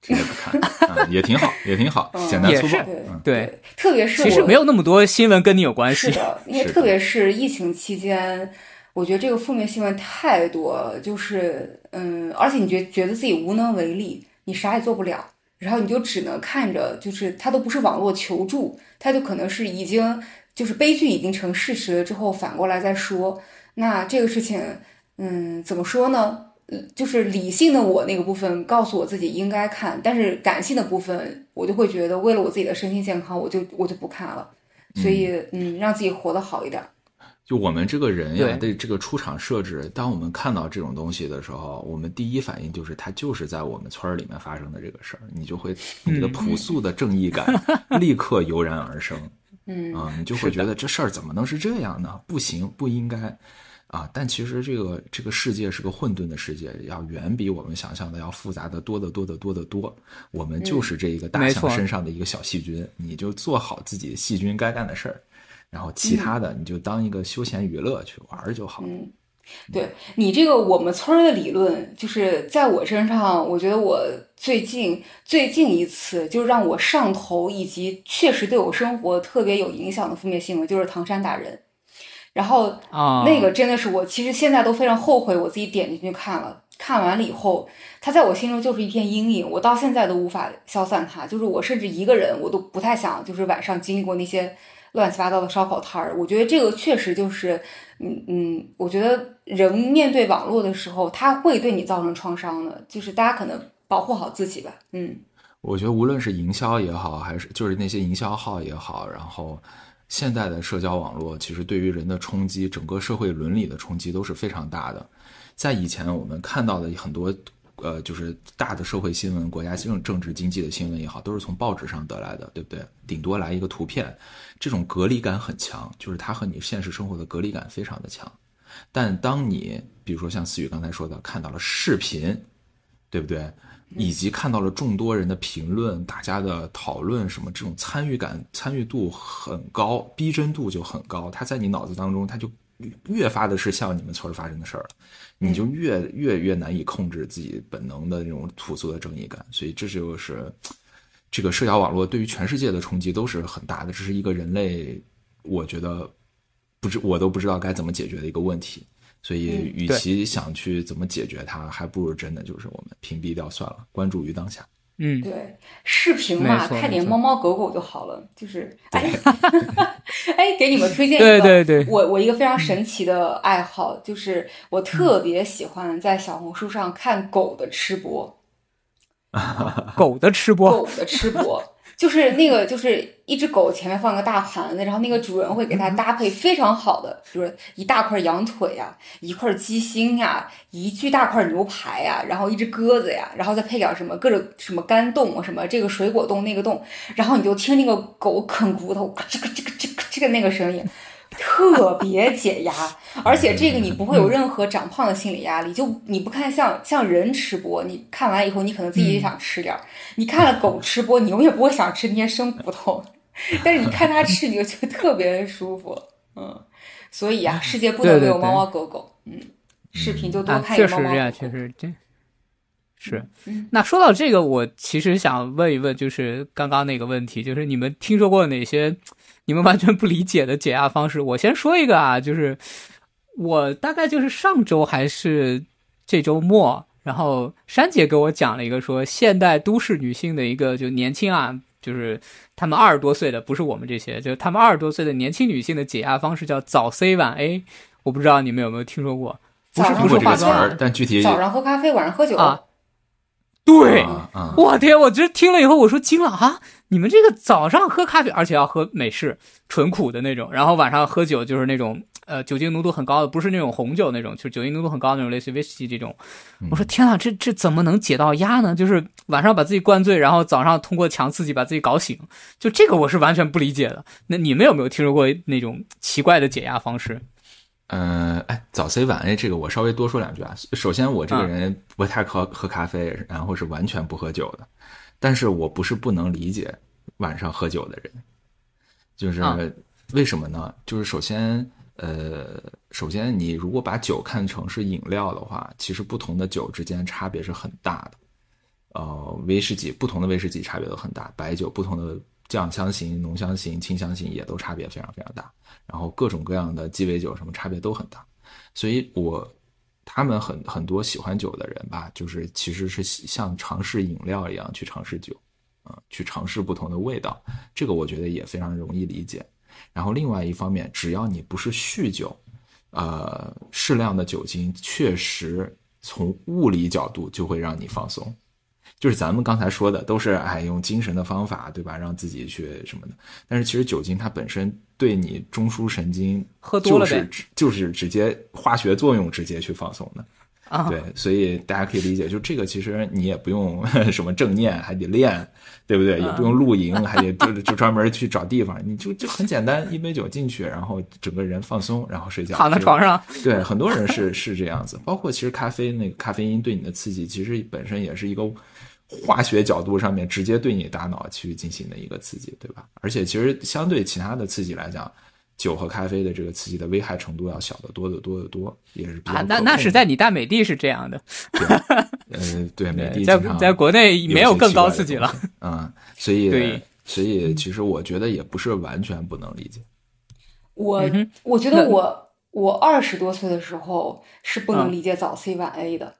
直接不看啊，也挺好，也挺好，嗯简单粗暴对，特别是其实没有那么多新闻跟你有关系。是的，因为特别是疫情期间，我觉得这个负面新闻太多，就是嗯，而且你觉觉得自己无能为力，你啥也做不了，然后你就只能看着，就是他都不是网络求助，他就可能是已经就是悲剧已经成事实了之后反过来再说，那这个事情，嗯，怎么说呢？嗯就是理性的我那个部分告诉我自己应该看，但是感性的部分我就会觉得为了我自己的身心健康，我就我就不看了。所以，嗯，让自己活得好一点。就我们这个人呀，对对这个出场设置，当我们看到这种东西的时候，我们第一反应就是它就是在我们村儿里面发生的这个事儿，你就会你的朴素的正义感 立刻油然而生 嗯啊，你就会觉得这事儿怎么能是这样呢？不行，不应该啊！但其实这个这个世界是个混沌的世界，要远比我们想象的要复杂的多得多得多得多。我们就是这一个大象身上的一个小细菌，你就做好自己细菌该干的事儿。然后其他的你就当一个休闲娱乐去玩儿就好。嗯，对你这个我们村儿的理论，就是在我身上，我觉得我最近最近一次就让我上头，以及确实对我生活特别有影响的负面新闻，就是唐山打人。然后啊，那个真的是我，其实现在都非常后悔我自己点进去看了。看完了以后，它在我心中就是一片阴影，我到现在都无法消散它。就是我甚至一个人，我都不太想，就是晚上经历过那些乱七八糟的烧烤摊儿。我觉得这个确实就是，嗯嗯，我觉得人面对网络的时候，他会对你造成创伤的。就是大家可能保护好自己吧。嗯我觉得无论是营销也好，还是就是那些营销号也好，然后现在的社交网络，其实对于人的冲击，整个社会伦理的冲击都是非常大的。在以前我们看到的很多。呃，就是大的社会新闻、国家政政治经济的新闻也好，都是从报纸上得来的，对不对？顶多来一个图片，这种隔离感很强，就是它和你现实生活的隔离感非常的强。但当你比如说像思雨刚才说的，看到了视频，对不对？以及看到了众多人的评论，大家的讨论，什么这种参与感、参与度很高，逼真度就很高。它在你脑子当中，它就越发的是像你们村儿发生的事儿了，你就越越越难以控制自己本能的那种朴素的正义感。所以这就是这个社交网络对于全世界的冲击都是很大的，这是一个人类，我觉得不知我都不知道该怎么解决的一个问题。所以，与其想去怎么解决它，还不如真的就是我们屏蔽掉算了，关注于当下。嗯，对，视频嘛，看点猫猫狗狗就好了。就是，哎，哎，给你们推荐一对个，对对我我一个非常神奇的爱好，就是我特别喜欢在小红书上看狗的吃播，狗的吃播，狗的吃播。就是那个，就是一只狗前面放个大盘子，然后那个主人会给它搭配非常好的，比如说一大块羊腿呀、一块鸡心呀、一巨大块牛排呀，然后一只鸽子呀，然后再配点什么各种什么干冻，什么这个水果冻那个冻，然后你就听那个狗啃骨头，这个这个这个这个那个声音，特别解压。而且这个你不会有任何长胖的心理压力，就你不看像像人吃播，你看完以后你可能自己也想吃点儿，你看了狗吃播，你永远不会想吃那些生骨头，但是你看它吃，你就觉得特别舒服，嗯，所以啊，世界不能没有猫猫狗狗，嗯，视频就多啊，看一猫猫猫确实这样，确实这。是。嗯，那说到这个，我其实想问一问，就是刚刚那个问题，就是你们听说过哪些你们完全不理解的解压方式？我先说一个啊，就是我大概就是上周还是这周末，然后珊姐给我讲了一个说现代都市女性的一个就年轻啊，就是她们二十多岁的，不是我们这些，就是她们二十多岁的年轻女性的解压方式叫早 C 晚 A，我不知道你们有没有听说过？不是早上不是听过这个化妆，但具体早上喝咖啡，晚上喝酒，啊，对，我天！我这听了以后，我说惊了啊！你们这个早上喝咖啡，而且要喝美式纯苦的那种，然后晚上喝酒就是那种呃酒精浓度很高的，不是那种红酒那种，就是酒精浓度很高的那种，类似于威士忌这种。我说天啊，这这怎么能解到压呢？就是晚上把自己灌醉，然后早上通过强刺激把自己搞醒，就这个我是完全不理解的。那你们有没有听说过那种奇怪的解压方式？嗯，哎，早 C 晚 A 这个我稍微多说两句啊。首先，我这个人不太喝喝咖啡，然后是完全不喝酒的。但是我不是不能理解晚上喝酒的人，就是为什么呢？就是首先，呃，首先你如果把酒看成是饮料的话，其实不同的酒之间差别是很大的。呃，威士忌不同的威士忌差别都很大，白酒不同的酱香型、浓香型、清香型也都差别非常非常大。然后各种各样的鸡尾酒什么差别都很大，所以我他们很很多喜欢酒的人吧，就是其实是像尝试饮料一样去尝试酒，啊，去尝试不同的味道，这个我觉得也非常容易理解。然后另外一方面，只要你不是酗酒，呃，适量的酒精确实从物理角度就会让你放松。就是咱们刚才说的，都是哎用精神的方法，对吧？让自己去什么的。但是其实酒精它本身对你中枢神经喝多了就是就是直接化学作用，直接去放松的。啊，对，所以大家可以理解，就这个其实你也不用 什么正念，还得练，对不对？也不用露营，还得就就专门去找地方，你就就很简单，一杯酒进去，然后整个人放松，然后睡觉，躺在床上。对，很多人是是这样子。包括其实咖啡那个咖啡因对你的刺激，其实本身也是一个。化学角度上面直接对你大脑去进行的一个刺激，对吧？而且其实相对其他的刺激来讲，酒和咖啡的这个刺激的危害程度要小得多得多得多，也是比较。啊，那那是在你大美的是这样的。呃，对，美的在在国内没有更高刺激了。嗯，所以所以其实我觉得也不是完全不能理解。我我觉得我我二十多岁的时候是不能理解早 C 晚 A 的，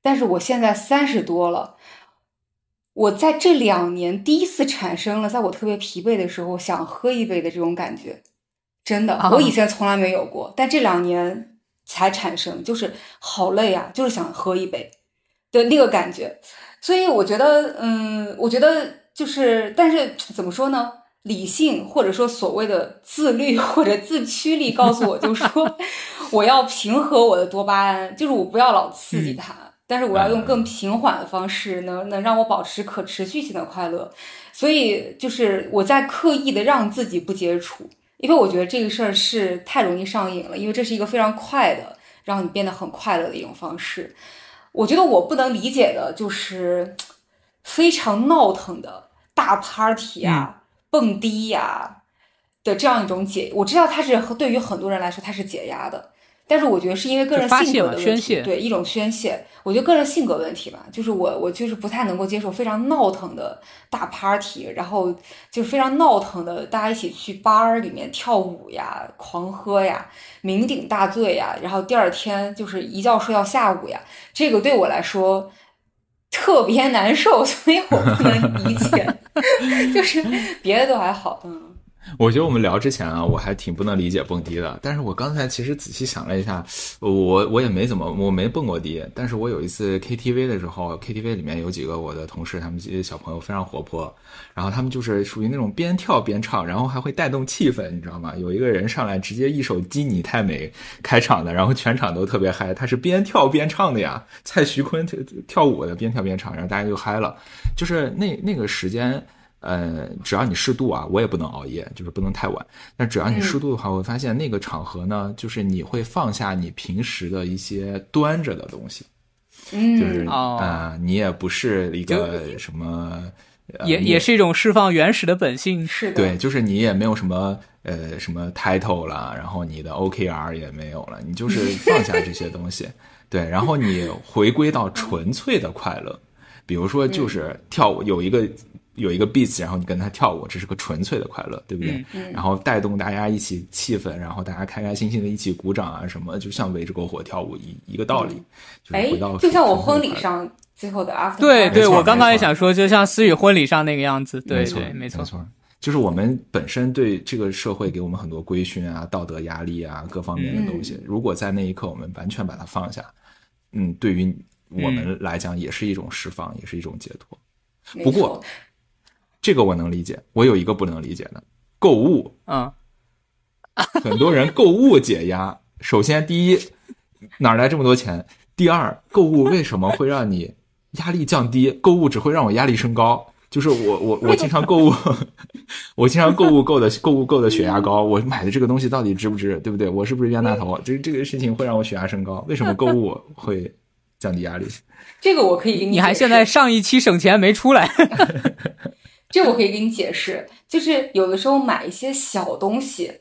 但是我现在三十多了。我在这两年第一次产生了，在我特别疲惫的时候想喝一杯的这种感觉，真的，我以前从来没有过，但这两年才产生，就是好累啊，就是想喝一杯的那个感觉。所以我觉得，嗯，我觉得就是，但是怎么说呢？理性或者说所谓的自律或者自驱力告诉我，就说 我要平和我的多巴胺，就是我不要老刺激它。但是我要用更平缓的方式，能能让我保持可持续性的快乐，所以就是我在刻意的让自己不接触，因为我觉得这个事儿是太容易上瘾了，因为这是一个非常快的让你变得很快乐的一种方式。我觉得我不能理解的就是非常闹腾的大 party 啊、蹦迪呀的这样一种解，我知道它是对于很多人来说它是解压的。但是我觉得是因为个人性格的问题，对一种宣泄。我觉得个人性格问题吧，就是我我就是不太能够接受非常闹腾的大 party，然后就是非常闹腾的，大家一起去 bar 里面跳舞呀、狂喝呀、酩酊大醉呀，然后第二天就是一觉睡到下午呀。这个对我来说特别难受，所以我不能理解。就是别的都还好，嗯。我觉得我们聊之前啊，我还挺不能理解蹦迪的。但是我刚才其实仔细想了一下，我我也没怎么，我没蹦过迪。但是我有一次 KTV 的时候，KTV 里面有几个我的同事，他们这些小朋友非常活泼，然后他们就是属于那种边跳边唱，然后还会带动气氛，你知道吗？有一个人上来直接一首《鸡你太美》开场的，然后全场都特别嗨，他是边跳边唱的呀，蔡徐坤跳跳舞的，边跳边唱，然后大家就嗨了。就是那那个时间。呃，只要你适度啊，我也不能熬夜，就是不能太晚。但只要你适度的话，我会发现那个场合呢，就是你会放下你平时的一些端着的东西，嗯，就是啊，你也不是一个什么，也也是一种释放原始的本性，是的，对，就是你也没有什么呃什么 title 了，然后你的 OKR 也没有了，你就是放下这些东西，对，然后你回归到纯粹的快乐，比如说就是跳舞，有一个。有一个 beats，然后你跟他跳舞，这是个纯粹的快乐，对不对？然后带动大家一起气氛，然后大家开开心心的一起鼓掌啊什么，就像围着篝火跳舞一一个道理。哎，就像我婚礼上最后的 after。对对，我刚刚也想说，就像思雨婚礼上那个样子。对对，没错没错。就是我们本身对这个社会给我们很多规训啊、道德压力啊各方面的东西，如果在那一刻我们完全把它放下，嗯，对于我们来讲也是一种释放，也是一种解脱。不过。这个我能理解，我有一个不能理解的，购物。嗯，很多人购物解压。首先，第一，哪来这么多钱？第二，购物为什么会让你压力降低？购物只会让我压力升高。就是我我 我经常购物，我经常购物购的购物购的血压高，我买的这个东西到底值不值，对不对？我是不是冤大头？这这个事情会让我血压升高。为什么购物会降低压力？这个我可以给你。你还现在上一期省钱没出来？这我可以给你解释，就是有的时候买一些小东西，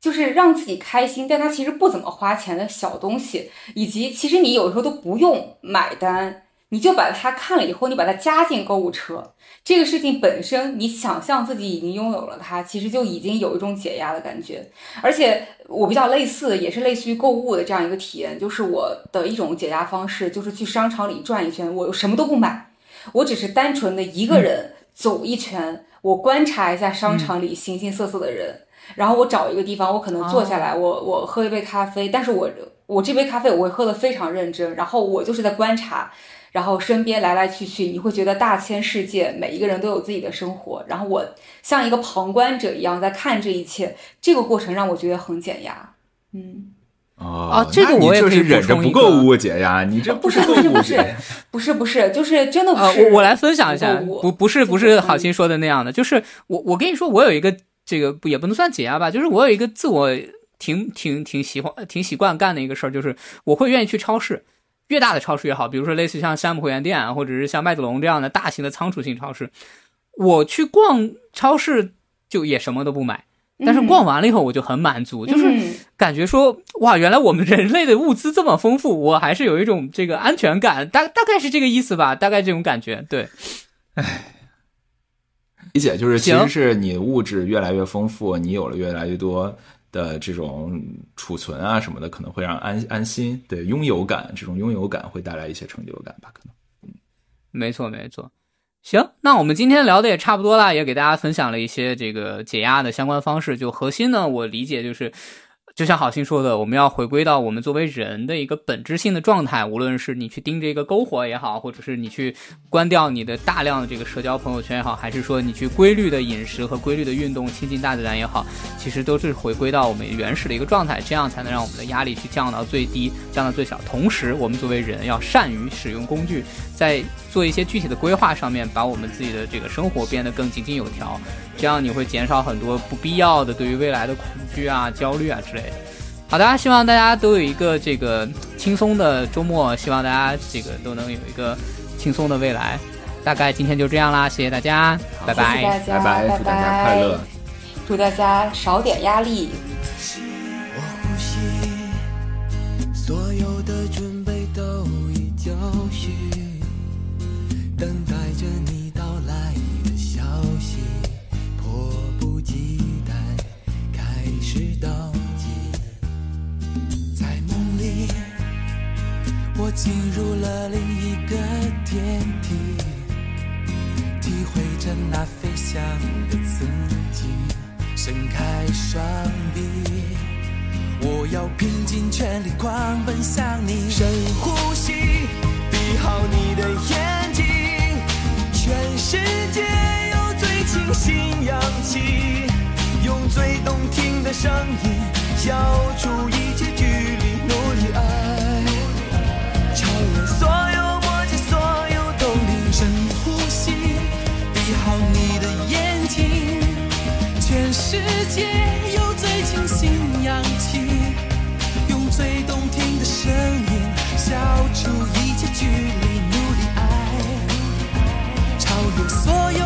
就是让自己开心，但它其实不怎么花钱的小东西，以及其实你有时候都不用买单。你就把它看了以后，你把它加进购物车，这个事情本身，你想象自己已经拥有了它，其实就已经有一种解压的感觉。而且我比较类似，也是类似于购物的这样一个体验，就是我的一种解压方式，就是去商场里转一圈，我什么都不买，我只是单纯的一个人走一圈，我观察一下商场里形形色色的人，然后我找一个地方，我可能坐下来，我我喝一杯咖啡，但是我我这杯咖啡我会喝得非常认真，然后我就是在观察。然后身边来来去去，你会觉得大千世界，每一个人都有自己的生活。然后我像一个旁观者一样在看这一切，这个过程让我觉得很减压。嗯，哦，这个我也是忍着不购物解压，你这不是不是不是，不是不是，就是真的不是。我我来分享一下，不不是不是好心说的那样的，就是我我跟你说，我有一个这个也不能算解压吧，就是我有一个自我挺挺挺喜欢挺习惯干的一个事儿，就是我会愿意去超市。越大的超市越好，比如说类似像山姆会员店，或者是像麦子龙这样的大型的仓储性超市，我去逛超市就也什么都不买，但是逛完了以后我就很满足，就是感觉说哇，原来我们人类的物资这么丰富，我还是有一种这个安全感，大大概是这个意思吧，大概这种感觉，对，唉。理解就是其实是你物质越来越丰富，你有了越来越多。的这种储存啊什么的，可能会让安安心，对拥有感，这种拥有感会带来一些成就感吧？可能，嗯，没错没错。行，那我们今天聊的也差不多了，也给大家分享了一些这个解压的相关方式。就核心呢，我理解就是。就像好心说的，我们要回归到我们作为人的一个本质性的状态。无论是你去盯着一个篝火也好，或者是你去关掉你的大量的这个社交朋友圈也好，还是说你去规律的饮食和规律的运动，亲近大自然也好，其实都是回归到我们原始的一个状态，这样才能让我们的压力去降到最低，降到最小。同时，我们作为人要善于使用工具，在做一些具体的规划上面，把我们自己的这个生活变得更井井有条。这样你会减少很多不必要的对于未来的恐惧啊、焦虑啊之类。好的，希望大家都有一个这个轻松的周末，希望大家这个都能有一个轻松的未来。大概今天就这样啦，谢谢大家，拜拜，拜拜，祝大家快乐，祝大家少点压力。所有的准备都已就绪，等待着你。我进入了另一个天地，体会着那飞翔的自己。伸开双臂，我要拼尽全力狂奔向你。深呼吸，闭好你的眼睛，全世界有最清新氧气，用最动听的声音消除一切距离，界有最清新氧气用最动听的声音消除一切距离努力爱。超越所有